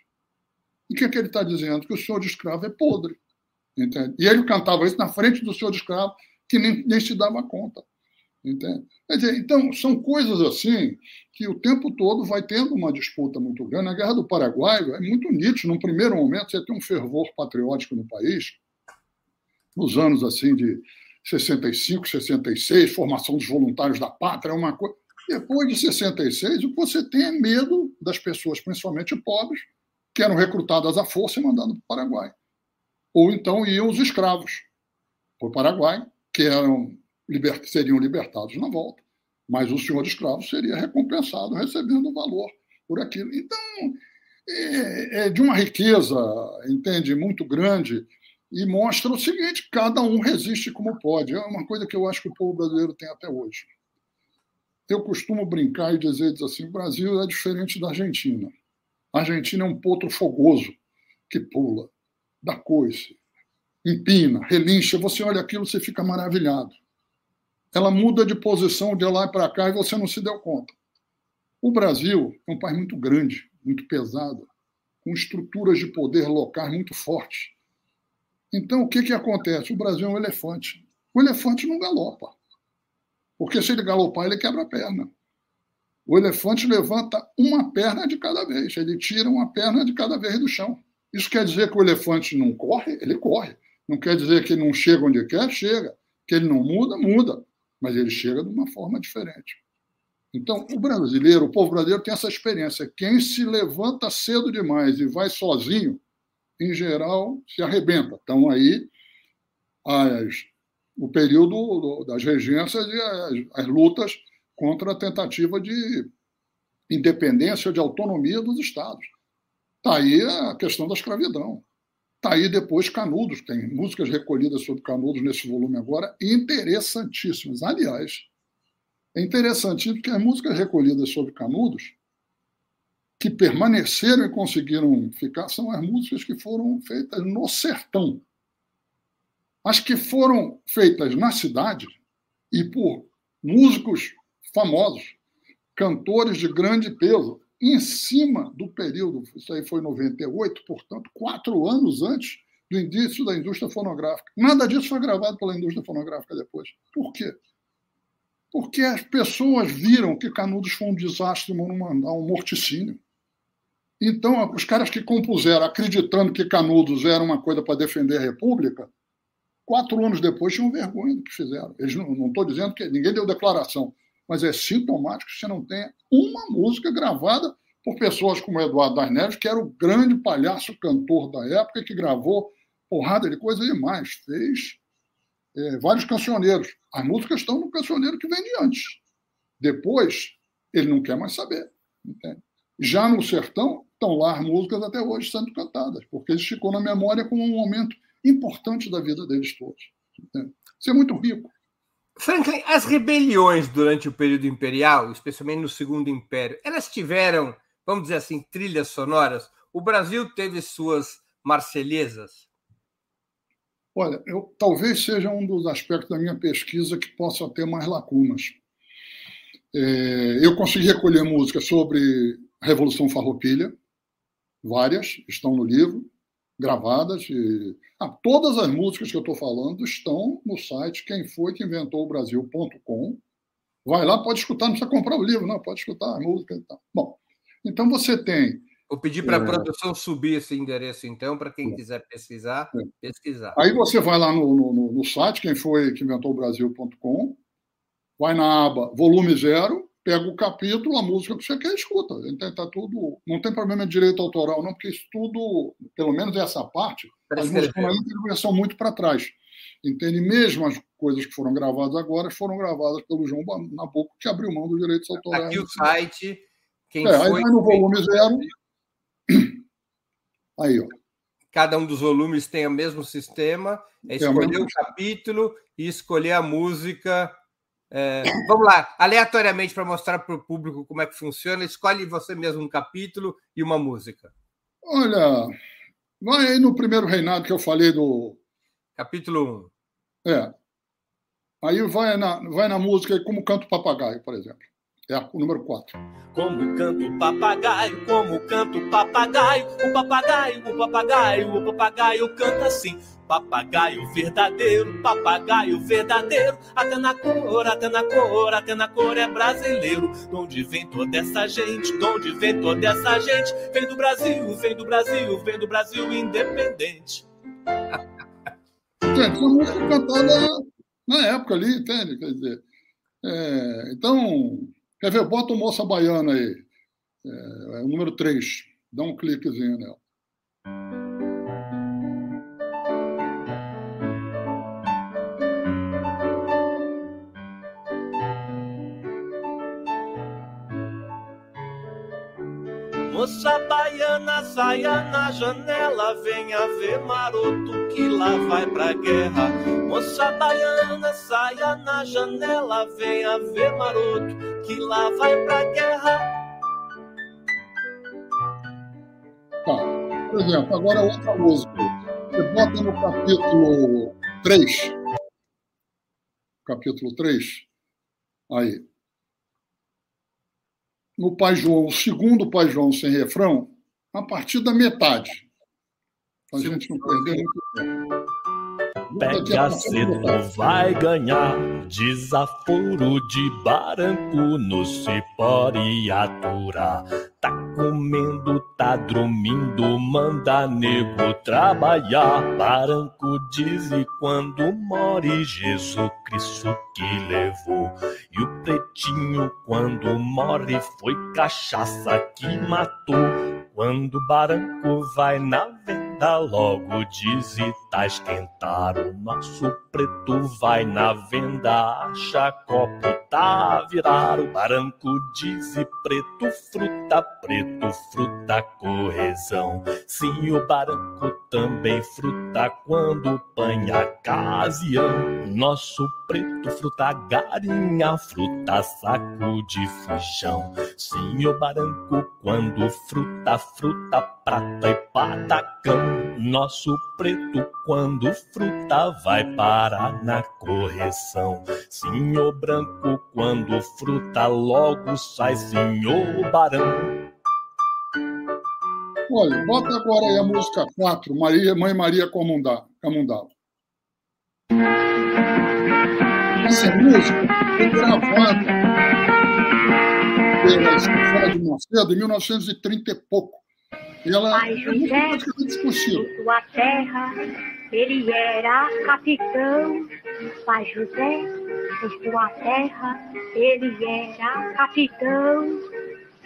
Speaker 2: E o que, que ele está dizendo? Que o senhor de escravo é podre. Entende? E ele cantava isso na frente do senhor de escravo, que nem, nem se dava conta. Entende? Dizer, então, são coisas assim que o tempo todo vai tendo uma disputa muito grande. A Guerra do Paraguai é muito nítido. Num primeiro momento, você tem um fervor patriótico no país, nos anos assim de 65, 66, formação dos voluntários da pátria, é uma coisa. Depois de 66, o que você tem é medo das pessoas, principalmente pobres, que eram recrutadas à força e mandadas para o Paraguai. Ou então iam os escravos para o Paraguai, que eram, seriam libertados na volta. Mas o senhor de escravos seria recompensado recebendo valor por aquilo. Então, é, é de uma riqueza, entende, muito grande e mostra o seguinte: cada um resiste como pode. É uma coisa que eu acho que o povo brasileiro tem até hoje. Eu costumo brincar e dizer, dizer assim: o Brasil é diferente da Argentina. A Argentina é um potro fogoso que pula, dá coice, empina, relincha. Você olha aquilo, você fica maravilhado. Ela muda de posição de lá para cá e você não se deu conta. O Brasil é um país muito grande, muito pesado, com estruturas de poder locais muito fortes então, o que, que acontece? O Brasil é um elefante. O elefante não galopa. Porque se ele galopar, ele quebra a perna. O elefante levanta uma perna de cada vez. Ele tira uma perna de cada vez do chão. Isso quer dizer que o elefante não corre? Ele corre. Não quer dizer que ele não chega onde quer? Chega. Que ele não muda? Muda. Mas ele chega de uma forma diferente. Então, o brasileiro, o povo brasileiro tem essa experiência. Quem se levanta cedo demais e vai sozinho, em geral, se arrebenta. Estão aí as, o período das regências e as, as lutas contra a tentativa de independência, de autonomia dos estados. Está aí a questão da escravidão. Está aí depois Canudos, tem músicas recolhidas sobre Canudos nesse volume agora, interessantíssimas. Aliás, é interessantíssimo porque as músicas recolhidas sobre Canudos que permaneceram e conseguiram ficar são as músicas que foram feitas no sertão. As que foram feitas na cidade e por músicos famosos, cantores de grande peso, em cima do período, isso aí foi 98, portanto, quatro anos antes do início da indústria fonográfica. Nada disso foi gravado pela indústria fonográfica depois. Por quê? Porque as pessoas viram que Canudos foi um desastre monumental, um morticínio. Então, os caras que compuseram acreditando que Canudos era uma coisa para defender a República, quatro anos depois tinham vergonha do que fizeram. Eles não estou dizendo que ninguém deu declaração, mas é sintomático que você não tenha uma música gravada por pessoas como Eduardo das Neves, que era o grande palhaço cantor da época, que gravou porrada de coisa demais, fez é, vários cancioneiros. As músicas estão no cancioneiro que vem de antes. Depois, ele não quer mais saber. Entende? Já no sertão, estão lá as músicas até hoje sendo cantadas, porque isso ficou na memória como um momento importante da vida deles todos. Entende? Isso é muito rico.
Speaker 1: Franklin, as rebeliões durante o período imperial, especialmente no Segundo Império, elas tiveram, vamos dizer assim, trilhas sonoras? O Brasil teve suas marselhesas?
Speaker 2: Olha, eu, talvez seja um dos aspectos da minha pesquisa que possa ter mais lacunas. É, eu consegui recolher música sobre Revolução Farroupilha, várias estão no livro, gravadas. E... Ah, todas as músicas que eu estou falando estão no site quem foi que inventou o Brasil.com. Vai lá, pode escutar, não precisa comprar o livro, não, pode escutar a música e tal. Bom, então você tem.
Speaker 1: Vou pedir para a é... produção subir esse endereço, então, para quem é. quiser pesquisar, é. pesquisar.
Speaker 2: Aí você vai lá no, no, no site, quem foi que inventou o Brasil.com, vai na aba volume zero, pega o capítulo, a música que você quer, escuta. Então, tá tudo, não tem problema de direito autoral, não, porque isso tudo, pelo menos essa parte, as músicas ainda são muito para trás. Entende? Mesmo as coisas que foram gravadas agora foram gravadas pelo João Nabuco, que abriu mão dos direitos autorais.
Speaker 1: Aqui o site. Quem
Speaker 2: é, aí vai no volume zero. Aí, ó.
Speaker 1: Cada um dos volumes tem o mesmo sistema. É escolher o capítulo e escolher a música é, vamos lá, aleatoriamente para mostrar para o público como é que funciona, escolhe você mesmo um capítulo e uma música.
Speaker 2: Olha, vai aí no primeiro reinado que eu falei do.
Speaker 1: Capítulo
Speaker 2: 1. É. Aí vai na, vai na música como canto papagaio, por exemplo. É o número 4.
Speaker 4: Como canto papagaio, como canto papagaio, o papagaio, o papagaio, o papagaio canta assim. Papagaio verdadeiro, papagaio verdadeiro, até na cor, até na cor, até na cor é brasileiro. De onde vem toda essa gente, de onde vem toda essa gente? Vem do Brasil, vem do Brasil, vem do Brasil independente.
Speaker 2: Gente, uma música cantada na época ali, entende? Quer dizer, é, então Quer ver? Bota o Moça Baiana aí. É, é o número 3. Dá um cliquezinho nela.
Speaker 4: Moça baiana, saia na janela, venha ver maroto que lá vai pra guerra. Moça baiana, saia na janela, venha ver maroto que lá vai pra guerra.
Speaker 2: Tá, por exemplo, agora outra música. Você bota no capítulo 3. Capítulo 3. Aí no Pai João, o segundo Pai João sem refrão, a partir da metade. Para a gente não perder muito tempo.
Speaker 4: Pega cedo, vai ganhar desaforo de baranco no cipó e aturar. Tá comendo, tá dormindo, manda nego trabalhar. Baranco diz e quando morre Jesus Cristo que levou. E o pretinho quando morre foi cachaça que matou. Quando Baranco vai na venda, logo diz e tá esquentar. O nosso preto vai na venda, acha copo tá virar. O Baranco diz e preto fruta, preto fruta correzão. Sim, o Baranco também fruta quando panha ocasião. Nosso preto fruta garinha, fruta saco de feijão. Sim, o Baranco quando fruta, fruta prata e patacão. Nosso preto quando fruta vai parar na correção. Senhor branco quando fruta logo sai senhor barão.
Speaker 2: Olha, bota agora aí a música 4, Maria, Mãe Maria Camundava. Essa música foi gravada pela de Macedo em 1930 e pouco. E ela
Speaker 5: Pai
Speaker 2: é
Speaker 5: José, terra, ele era capitão. Pai José, em sua terra, ele era capitão.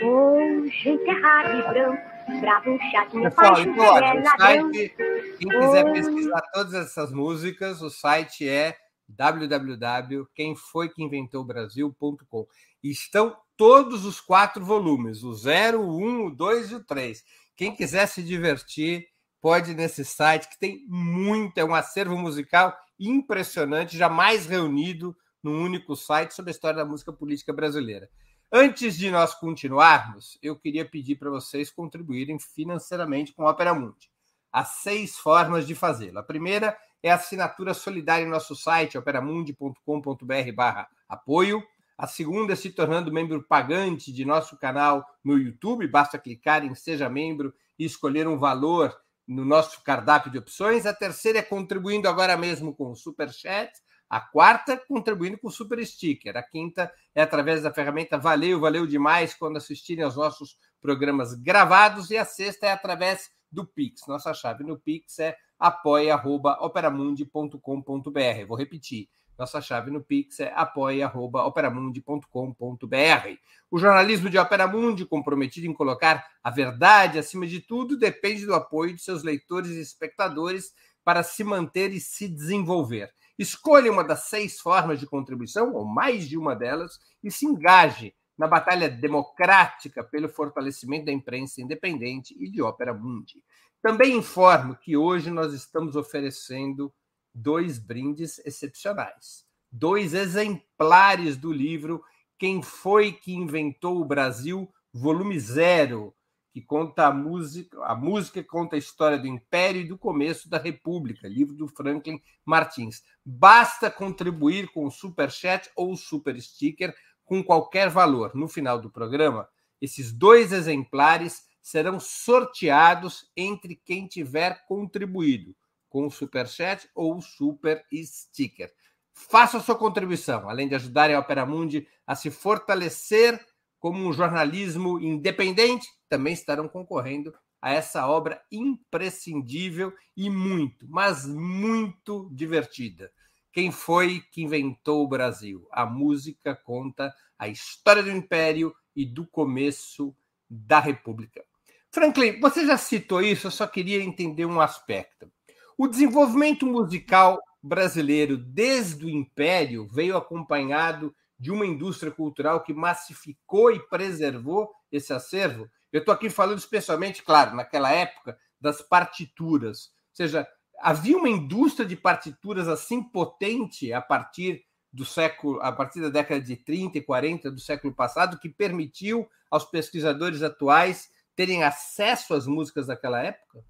Speaker 5: Hoje em terra de branco, bravo chatinho,
Speaker 1: Pessoal,
Speaker 5: pai José é
Speaker 1: site, quem quiser pesquisar todas essas músicas, o site é www.quemfoiqueinventou-brasil.com. Estão todos os quatro volumes, o 0, o 1, o 2 e o 3. Quem quiser se divertir, pode ir nesse site, que tem muito, é um acervo musical impressionante, jamais reunido num único site sobre a história da música política brasileira. Antes de nós continuarmos, eu queria pedir para vocês contribuírem financeiramente com a Opera Mundi. Há seis formas de fazê-lo. A primeira é a assinatura solidária em nosso site, operamundi.com.br barra apoio. A segunda é se tornando membro pagante de nosso canal no YouTube. Basta clicar em Seja Membro e escolher um valor no nosso cardápio de opções. A terceira é contribuindo agora mesmo com o Super Chat. A quarta, contribuindo com o Super Sticker. A quinta é através da ferramenta Valeu, valeu demais quando assistirem aos nossos programas gravados. E a sexta é através do Pix. Nossa chave no Pix é apoia.operamundi.com.br. Vou repetir. Nossa chave no Pix é apoia.operamundi.com.br. O jornalismo de Opera Mundi, comprometido em colocar a verdade acima de tudo, depende do apoio de seus leitores e espectadores para se manter e se desenvolver. Escolha uma das seis formas de contribuição, ou mais de uma delas, e se engaje na batalha democrática pelo fortalecimento da imprensa independente e de Opera Mundi. Também informo que hoje nós estamos oferecendo dois brindes excepcionais. Dois exemplares do livro Quem Foi que Inventou o Brasil, volume zero, que conta a música, a música conta a história do Império e do começo da República, livro do Franklin Martins. Basta contribuir com o Super Chat ou Super Sticker com qualquer valor. No final do programa, esses dois exemplares serão sorteados entre quem tiver contribuído com o Super Chat ou o Super Sticker. Faça sua contribuição, além de ajudar a Opera Mundi a se fortalecer como um jornalismo independente, também estarão concorrendo a essa obra imprescindível e muito, mas muito divertida. quem foi que inventou o Brasil? A música conta a história do Império e do começo da República. Franklin, você já citou isso, eu só queria entender um aspecto. O desenvolvimento musical brasileiro desde o Império veio acompanhado de uma indústria cultural que massificou e preservou esse acervo. Eu estou aqui falando especialmente, claro, naquela época, das partituras. Ou seja, havia uma indústria de partituras assim potente a partir do século, a partir da década de 30 e 40 do século passado, que permitiu aos pesquisadores atuais terem acesso às músicas daquela época?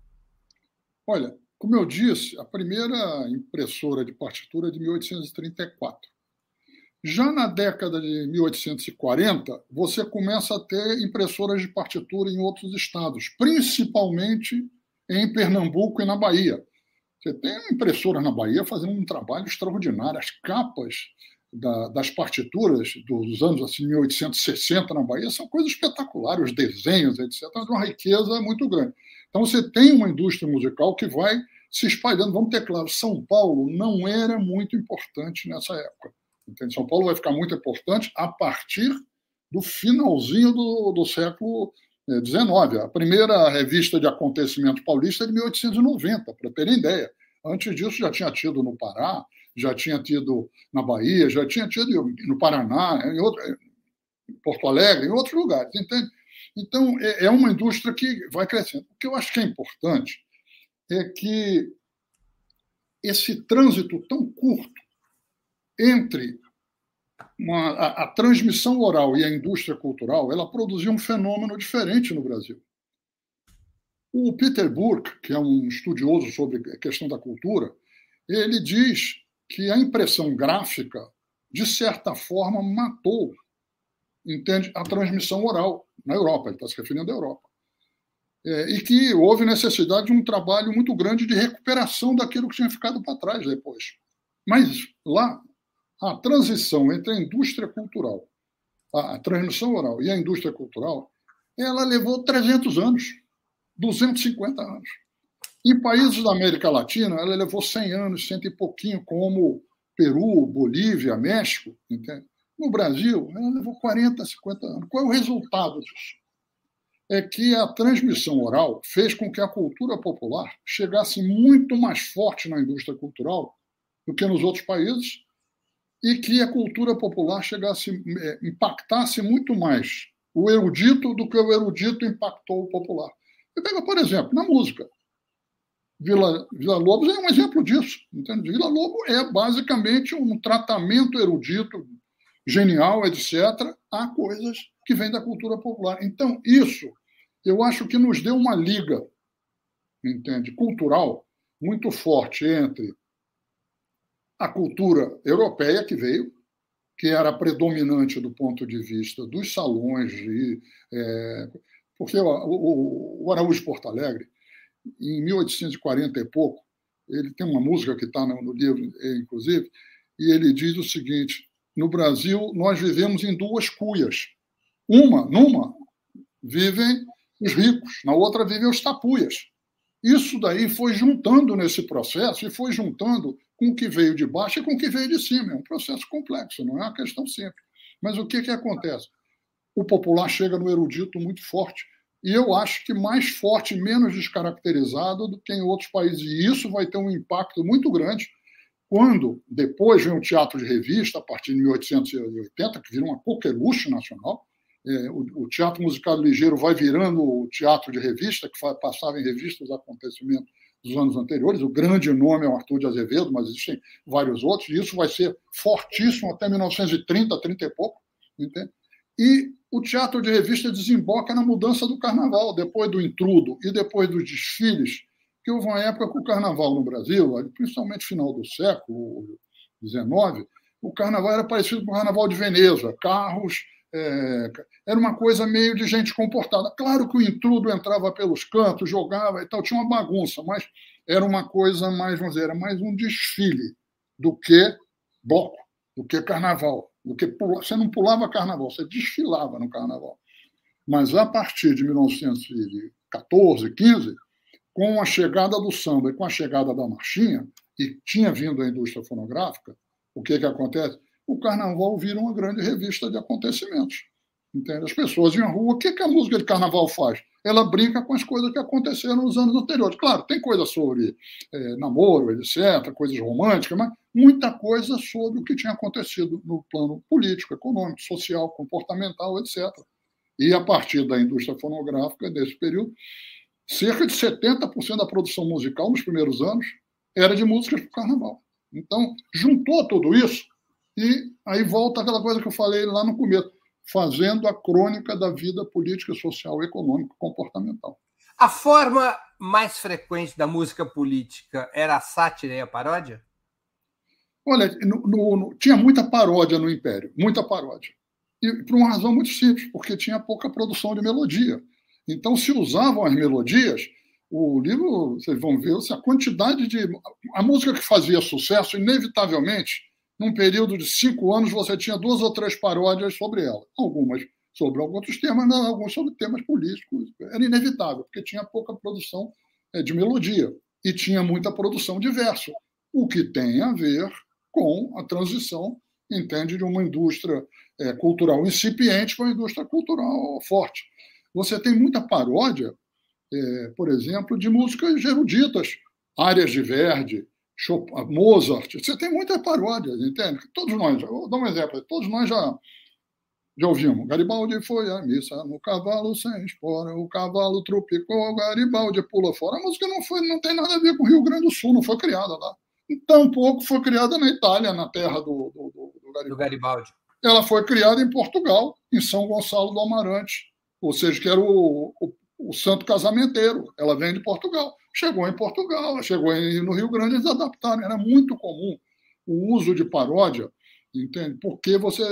Speaker 2: Olha, como eu disse, a primeira impressora de partitura é de 1834. Já na década de 1840, você começa a ter impressoras de partitura em outros estados, principalmente em Pernambuco e na Bahia. Você tem impressoras na Bahia fazendo um trabalho extraordinário. As capas da, das partituras dos anos assim, 1860 na Bahia são coisas espetaculares, os desenhos, etc. É uma riqueza muito grande. Então você tem uma indústria musical que vai se espalhando. Vamos ter claro, São Paulo não era muito importante nessa época. Entende? São Paulo vai ficar muito importante a partir do finalzinho do, do século XIX. A primeira revista de acontecimentos paulista é de 1890, para terem ideia. Antes disso, já tinha tido no Pará, já tinha tido na Bahia, já tinha tido no Paraná, em, outro, em Porto Alegre, em outros lugares, entende? Então, é, é uma indústria que vai crescendo. O que eu acho que é importante é que esse trânsito tão curto entre uma, a, a, transmissão oral e a indústria cultural, ela produziu um fenômeno diferente no Brasil. O Peter Burke, que é um estudioso sobre a questão da cultura, ele diz que a impressão gráfica, de certa forma, matou entende, a transmissão oral na Europa. Ele está se referindo à Europa. É, e que houve necessidade de um trabalho muito grande de recuperação daquilo que tinha ficado para trás depois. Mas lá, a transição entre a indústria cultural, a transmissão oral e a indústria cultural, ela levou 300 anos, 250 anos. Em países da América Latina, ela levou 100 anos, cento e pouquinho, como Peru, Bolívia, México. Entende? No Brasil, ela levou 40, 50 anos. Qual é o resultado disso? É que a transmissão oral fez com que a cultura popular chegasse muito mais forte na indústria cultural do que nos outros países e que a cultura popular chegasse, é, impactasse muito mais o erudito do que o erudito impactou o popular. Eu pego, por exemplo, na música. Vila, Vila Lobos é um exemplo disso. Entende? Vila Lobo é basicamente um tratamento erudito, genial, etc., a coisas que vêm da cultura popular. Então, isso eu acho que nos deu uma liga, entende, cultural muito forte entre a cultura europeia que veio, que era predominante do ponto de vista dos salões, de, é, porque o, o, Araújo Porto Alegre, em 1840 e pouco, ele tem uma música que está no, no livro, inclusive, e ele diz o seguinte: no Brasil nós vivemos em duas cuias. Uma, numa, vivem os ricos, na outra vivem os tapuias. Isso daí foi juntando nesse processo e foi juntando com o que veio de baixo e com o que veio de cima. É um processo complexo, não é uma questão simples. Mas o que, que acontece? O popular chega no erudito muito forte. E eu acho que mais forte, menos descaracterizado do que em outros países. E isso vai ter um impacto muito grande quando depois vem o teatro de revista, a partir de 1880, que vira uma coqueluche nacional. É, o, o, teatro musical ligeiro vai virando o teatro de revista, que passava em revistas os acontecimentos dos anos anteriores. O grande nome é o Arthur de Azevedo, mas existem vários outros, e isso vai ser fortíssimo até 1930, 30 e pouco. Entende? E o teatro de revista desemboca na mudança do carnaval, depois do intrudo e depois dos desfiles, que houve uma época que o carnaval no Brasil, principalmente final do século XIX, o carnaval era parecido com o carnaval de Veneza, carros é, era uma coisa meio de gente comportada. Claro que o intrudo entrava pelos cantos, jogava e tal, tinha uma bagunça, mas era uma coisa mais, vamos dizer, era mais um desfile do que bloco, do que carnaval. Do que pula... Você não pulava carnaval, você desfilava no carnaval. Mas a partir de 1914, 15, com a chegada do samba e com a chegada da marchinha, e tinha vindo a indústria fonográfica, o que, que acontece? O carnaval vira uma grande revista de acontecimentos. Entende? As pessoas à rua, o que, que a música de carnaval faz? Ela brinca com as coisas que aconteceram nos anos anteriores. Claro, tem coisa sobre é, namoro, etc., coisas românticas, mas muita coisa sobre o que tinha acontecido no plano político, econômico, social, comportamental, etc. E a partir da indústria fonográfica, desse período, cerca de 70% da produção musical nos primeiros anos era de músicas para o carnaval. Então, juntou tudo isso e aí volta aquela coisa que eu falei lá no começo, fazendo a crônica da vida política, social, econômica, comportamental.
Speaker 1: A forma mais frequente da música política era a sátira e a paródia?
Speaker 2: Olha, no, no, no, tinha muita paródia no Império, muita paródia. E por uma razão muito simples, porque tinha pouca produção de melodia. Então, se usavam as melodias, o livro, vocês vão ver, a quantidade de. A música que fazia sucesso, inevitavelmente, num período de cinco anos, você tinha duas ou três paródias sobre ela. Algumas sobre outros temas, não, alguns sobre temas políticos. Era inevitável, porque tinha pouca produção é, de melodia e tinha muita produção de verso, o que tem a ver com a transição, entende, de uma indústria é, cultural incipiente para uma indústria cultural forte. Você tem muita paródia, é, por exemplo, de músicas eruditas, áreas de Verdi, Chopin, Mozart. Você tem muita paródia, entende? Todos nós, vou dar um exemplo, todos nós já, já ouvimos. Garibaldi foi à missa no cavalo sem espora, o cavalo tropicou, Garibaldi pula fora. A música não, foi, não tem nada a ver com o Rio Grande do Sul, não foi criada lá. Tampouco foi criada na Itália, na terra do, do, do, do Garibaldi.
Speaker 1: Garibaldi.
Speaker 2: Ela foi criada em Portugal, em São Gonçalo do Amarante ou seja, que era o, o, o santo casamenteiro. Ela vem de Portugal. Chegou em Portugal, chegou no Rio Grande, eles adaptaram. Era muito comum o uso de paródia, entende? Porque você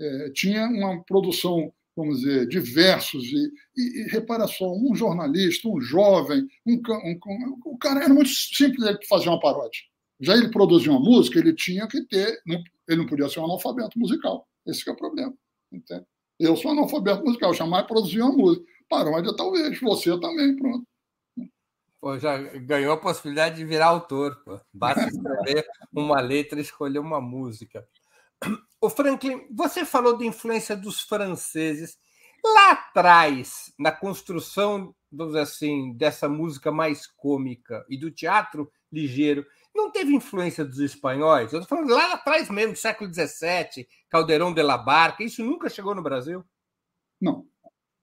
Speaker 2: é, tinha uma produção, vamos dizer, de versos. E, e, e repara só, um jornalista, um jovem, um, um, um, o cara era muito simples ele fazer uma paródia. Já ele produzir uma música, ele tinha que ter, ele não podia ser um analfabeto musical. Esse é o problema. Entende? Eu sou analfabeto musical, jamais produzi uma música. Paródia, talvez. Você também, pronto.
Speaker 1: Pô, já ganhou a possibilidade de virar autor. Pô. Basta escrever uma letra e escolher uma música. O Franklin, você falou da influência dos franceses lá atrás na construção, vamos dizer assim, dessa música mais cômica e do teatro ligeiro. Não teve influência dos espanhóis? Eu estou falando lá atrás mesmo, século XVII, Caldeirão de la Barca. Isso nunca chegou no Brasil?
Speaker 2: Não.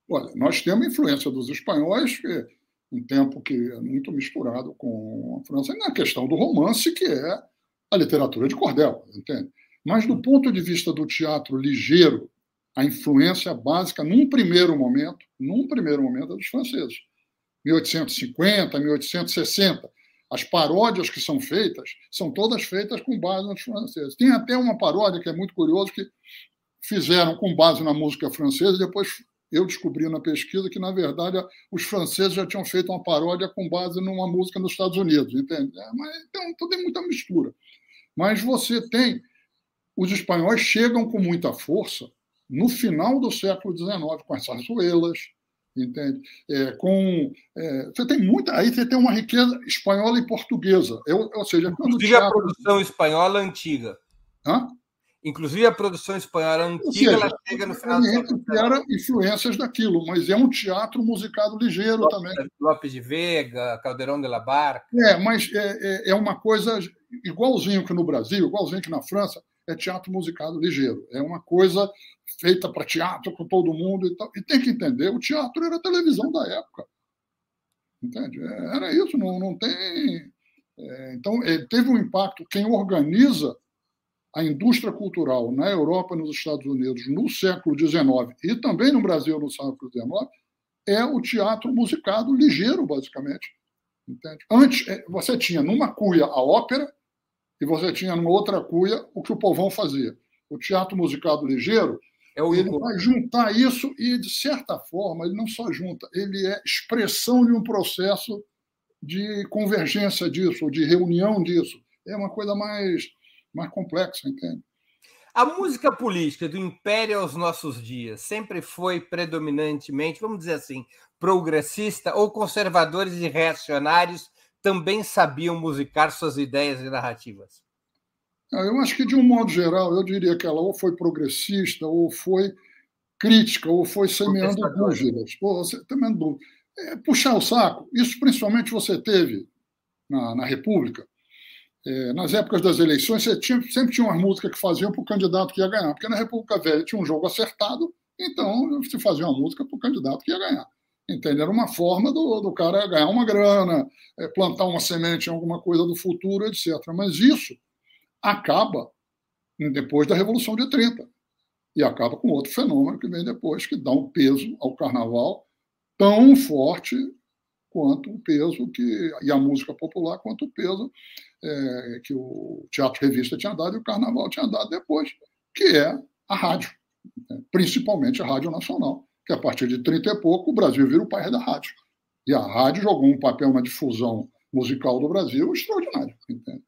Speaker 2: Olha, nós temos influência dos espanhóis, que um tempo que é muito misturado com a França, na questão do romance, que é a literatura de cordel, entende? Mas do ponto de vista do teatro ligeiro, a influência básica, num primeiro momento, num primeiro momento, é dos franceses. 1850, 1860. As paródias que são feitas são todas feitas com base nos franceses. Tem até uma paródia que é muito curioso que fizeram com base na música francesa e depois eu descobri na pesquisa que, na verdade, os franceses já tinham feito uma paródia com base numa música nos Estados Unidos, entende? É, mas, então, tudo é muita mistura. Mas você tem... Os espanhóis chegam com muita força no final do século XIX, com as sarsuelas, entende? É, com, é, você tem muita, aí você tem uma riqueza espanhola e portuguesa. Eu, ou seja,
Speaker 1: quando Inclusive a produção espanhola antiga. Inclusive a produção espanhola antiga, seja, ela chega no final século
Speaker 2: Era influências daquilo, mas é um teatro musicado ligeiro
Speaker 1: Lopes,
Speaker 2: também.
Speaker 1: Lopes de Vega, Caldeirão de la Barca.
Speaker 2: É, mas é, é, é uma coisa igualzinho que no Brasil, igualzinho que na França, é teatro musicado ligeiro. É uma coisa feita para teatro com todo mundo e tal. E tem que entender, o teatro era a televisão da época. Entende? É, era isso, não, não tem. É, então, é, teve um impacto. Quem organiza a indústria cultural na Europa e nos Estados Unidos no século XIX e também no Brasil no século XIX é o teatro musicado ligeiro, basicamente. Entende? Antes, é, você tinha numa cuia a ópera e você tinha numa outra cuia o que o povão fazia. O teatro musicado ligeiro é o ele vai juntar isso e, de certa forma, ele não só junta, ele é expressão de um processo de convergência disso, de reunião disso. É uma coisa mais, mais complexa, entende?
Speaker 1: A música política do Império aos nossos dias sempre foi predominantemente, vamos dizer assim, progressista ou conservadores e reacionários também sabiam musicar suas ideias e narrativas?
Speaker 2: Ah, eu acho que, de um modo geral, eu diria que ela ou foi progressista, ou foi crítica, ou foi semeando dúvidas. Ou semeando dúvidas. É, puxar o saco, isso principalmente você teve na, na República. É, nas épocas das eleições, você tinha, sempre tinha umas músicas que faziam para o candidato que ia ganhar, porque na República Velha tinha um jogo acertado, então se fazia uma música para o candidato que ia ganhar. Entende? Era uma forma do, do cara ganhar uma grana, é, plantar uma semente em alguma coisa do futuro, etc. Mas isso acaba depois da Revolução de 30. E acaba com outro fenômeno que vem depois, que dá um peso ao carnaval tão forte quanto o peso que. e a música popular, quanto o peso é, que o Teatro Revista tinha dado e o Carnaval tinha dado depois, que é a rádio, né? principalmente a Rádio Nacional, que a partir de 30 e pouco o Brasil vira o país da rádio. E a rádio jogou um papel na difusão musical do Brasil extraordinário. Entende?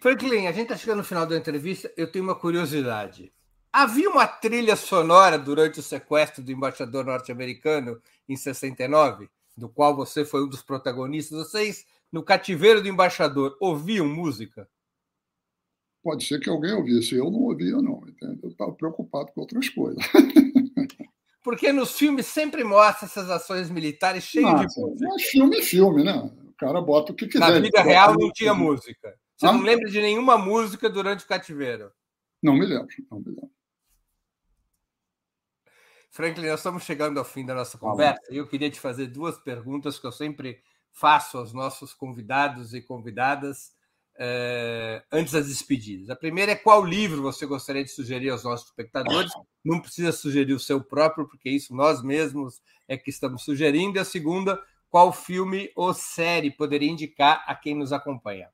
Speaker 1: Franklin, a gente está chegando no final da entrevista. Eu tenho uma curiosidade. Havia uma trilha sonora durante o sequestro do embaixador norte-americano em 69, do qual você foi um dos protagonistas. Vocês, no cativeiro do embaixador, ouviam música?
Speaker 2: Pode ser que alguém ouvisse. Eu não ouvia, não. Entende? Eu estava preocupado com outras coisas.
Speaker 1: Porque nos filmes sempre mostra essas ações militares cheias Nossa, de música.
Speaker 2: Mas filme é filme, né? O cara bota o que quiser.
Speaker 1: Na vida real não tinha música. Você ah? não lembra de nenhuma música durante o cativeiro?
Speaker 2: Não me lembro, não me lembro.
Speaker 1: Franklin, nós estamos chegando ao fim da nossa conversa e eu queria te fazer duas perguntas que eu sempre faço aos nossos convidados e convidadas eh, antes das despedidas. A primeira é qual livro você gostaria de sugerir aos nossos espectadores? Não precisa sugerir o seu próprio, porque isso nós mesmos é que estamos sugerindo. E a segunda, qual filme ou série poderia indicar a quem nos acompanha?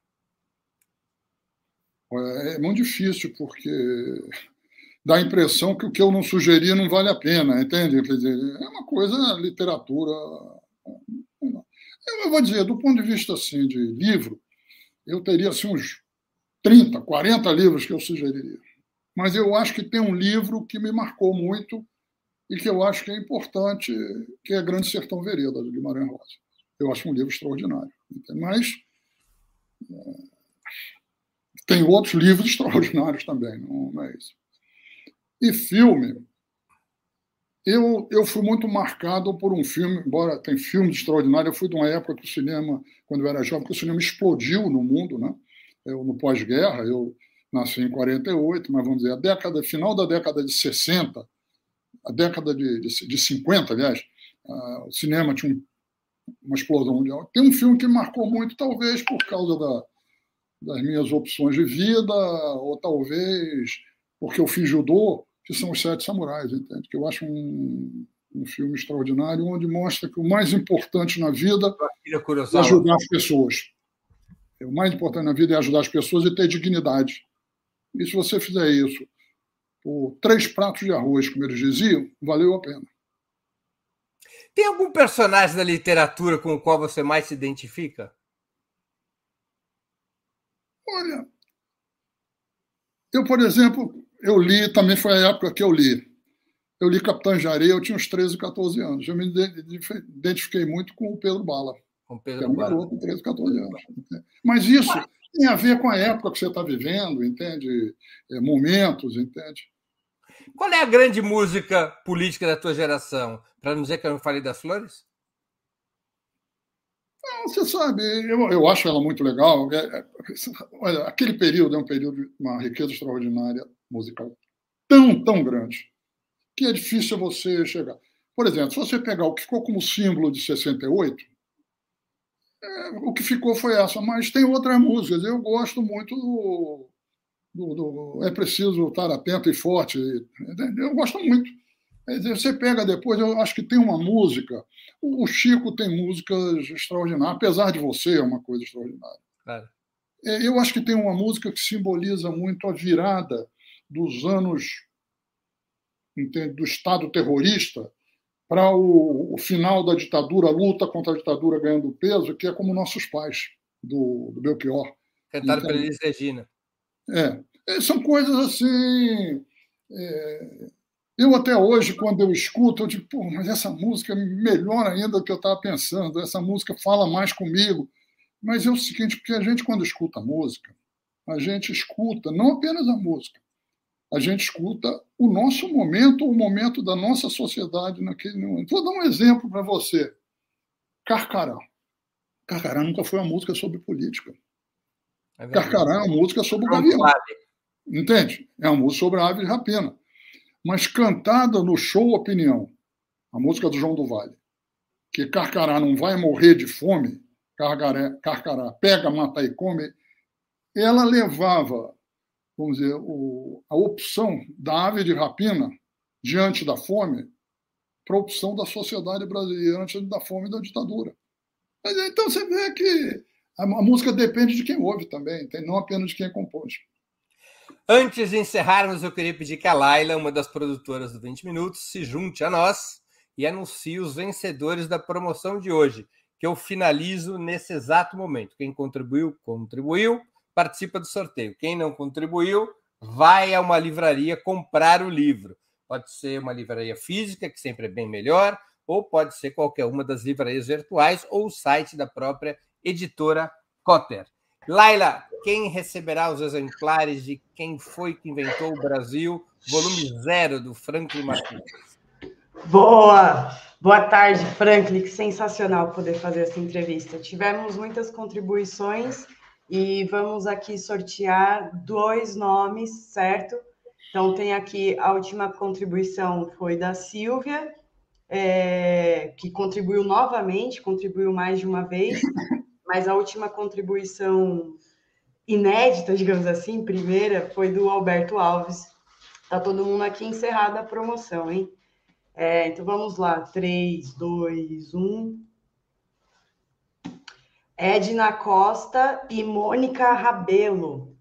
Speaker 2: É muito difícil, porque dá a impressão que o que eu não sugeri não vale a pena, entende? Quer dizer, é uma coisa, literatura. Eu vou dizer, do ponto de vista assim, de livro, eu teria assim, uns 30, 40 livros que eu sugeriria. Mas eu acho que tem um livro que me marcou muito e que eu acho que é importante, que é Grande Sertão Vereda, de Guimarães Rosa. Eu acho um livro extraordinário. Mas tem outros livros extraordinários também, não, é isso. E filme, eu, eu fui muito marcado por um filme, embora tem filmes extraordinários, eu fui de uma época que o cinema, quando eu era jovem, que o cinema explodiu no mundo, né? Eu, no pós-guerra, eu nasci em 48, mas vamos dizer, a década, final da década de 60, a década de, de, de 50, aliás, uh, o cinema tinha um, uma explosão mundial. Tem um filme que marcou muito, talvez por causa da, das minhas opções de vida, ou talvez porque eu fiz judô, que são os Sete Samurais, entende? Que eu acho um, um filme extraordinário, onde mostra que o mais importante na vida é ajudar as pessoas. O mais importante na vida é ajudar as pessoas e ter dignidade. E se você fizer isso por três pratos de arroz, como eles diziam, valeu a pena.
Speaker 1: Tem algum personagem da literatura com o qual você mais se identifica?
Speaker 2: Olha, eu, por exemplo, eu li, também foi a época que eu li. Eu li Capitã Jarei, eu tinha uns 13, 14 anos. Eu me identifiquei muito com o Pedro Bala.
Speaker 1: Com o Pedro Bala.
Speaker 2: Com 13, 14 anos. Mas isso tem a ver com a época que você está vivendo, entende? É, momentos, entende?
Speaker 1: Qual é a grande música política da tua geração? Para não dizer que eu não falei das flores?
Speaker 2: Não, você sabe, eu, eu acho ela muito legal. É, é, olha, aquele período é um período de uma riqueza extraordinária musical tão, tão grande, que é difícil você chegar. Por exemplo, se você pegar o que ficou como símbolo de 68, é, o que ficou foi essa, mas tem outras músicas. Eu gosto muito do, do, do É Preciso Estar Atento e Forte. Eu gosto muito. Você pega depois, eu acho que tem uma música. O Chico tem músicas extraordinárias, apesar de você, é uma coisa extraordinária. É. Eu acho que tem uma música que simboliza muito a virada dos anos entende, do Estado terrorista para o, o, final da ditadura, a luta contra a ditadura ganhando peso, que é como nossos pais, do, do Belchior.
Speaker 1: Cantado pela Elis Regina.
Speaker 2: É. é. São coisas assim. É, Eu até hoje, quando eu escuto, eu digo, pô, mas essa música é melhor ainda do que eu estava pensando, essa música fala mais comigo. Mas é o seguinte, porque a gente, quando escuta música, a gente escuta não apenas a música, a gente escuta o nosso momento, o momento da nossa sociedade naquele momento. Vou dar um exemplo para você. Carcará. Carcará nunca foi uma música sobre política. É Carcará é uma música sobre o gavião. Entende? É uma música sobre a ave de rapina mas cantada no show Opinião, a música do João do Vale, que Carcará não vai morrer de fome, Carcará, Carcará pega, mata e come, ela levava, vamos dizer, o, a opção da ave de rapina diante da fome para a opção da sociedade brasileira diante da fome e da ditadura. Mas, então você vê que a, a música depende de quem ouve também, não apenas de quem compôs.
Speaker 1: Antes de encerrarmos, eu queria pedir que a Laila, uma das produtoras do 20 Minutos, se junte a nós e anuncie os vencedores da promoção de hoje, que eu finalizo nesse exato momento. Quem contribuiu, contribuiu, participa do sorteio. Quem não contribuiu, vai a uma livraria comprar o livro. Pode ser uma livraria física, que sempre é bem melhor, ou pode ser qualquer uma das livrarias virtuais ou o site da própria editora Cotter. Laila, quem receberá os exemplares de Quem Foi que Inventou o Brasil, volume zero do Franklin Martins?
Speaker 3: Boa! Boa tarde, Franklin. Que sensacional poder fazer essa entrevista. Tivemos muitas contribuições e vamos aqui sortear dois nomes, certo? Então, tem aqui a última contribuição foi da Silvia, é, que contribuiu novamente, contribuiu mais de uma vez mas a última contribuição inédita, digamos assim, primeira, foi do Alberto Alves. Tá todo mundo aqui encerrado a promoção, hein? É, então vamos lá, 3, 2, 1. Edna Costa e Mônica Rabelo.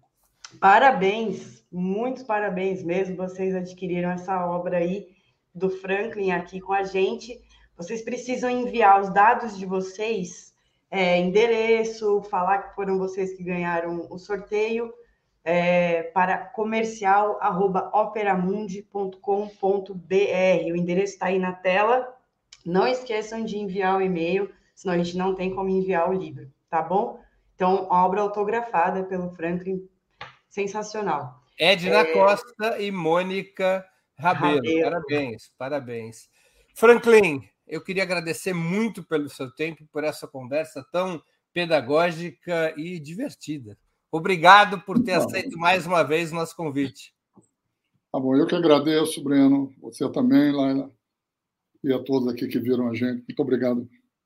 Speaker 3: Parabéns, muitos parabéns mesmo. Vocês adquiriram essa obra aí do Franklin aqui com a gente. Vocês precisam enviar os dados de vocês é, endereço, falar que foram vocês que ganharam o sorteio é, para comercial@operamundi.com.br. O endereço está aí na tela. Não esqueçam de enviar o e-mail, senão a gente não tem como enviar o livro, tá bom? Então, obra autografada pelo Franklin, sensacional.
Speaker 1: Edna é... Costa e Mônica Rabelo. Rabelo. Parabéns, parabéns. Franklin, eu queria agradecer muito pelo seu tempo, por essa conversa tão pedagógica e divertida. Obrigado por ter aceito mais uma vez o nosso convite.
Speaker 2: Tá bom, eu que agradeço, Breno, você também, Laila, e a todos aqui que viram a gente. Muito obrigado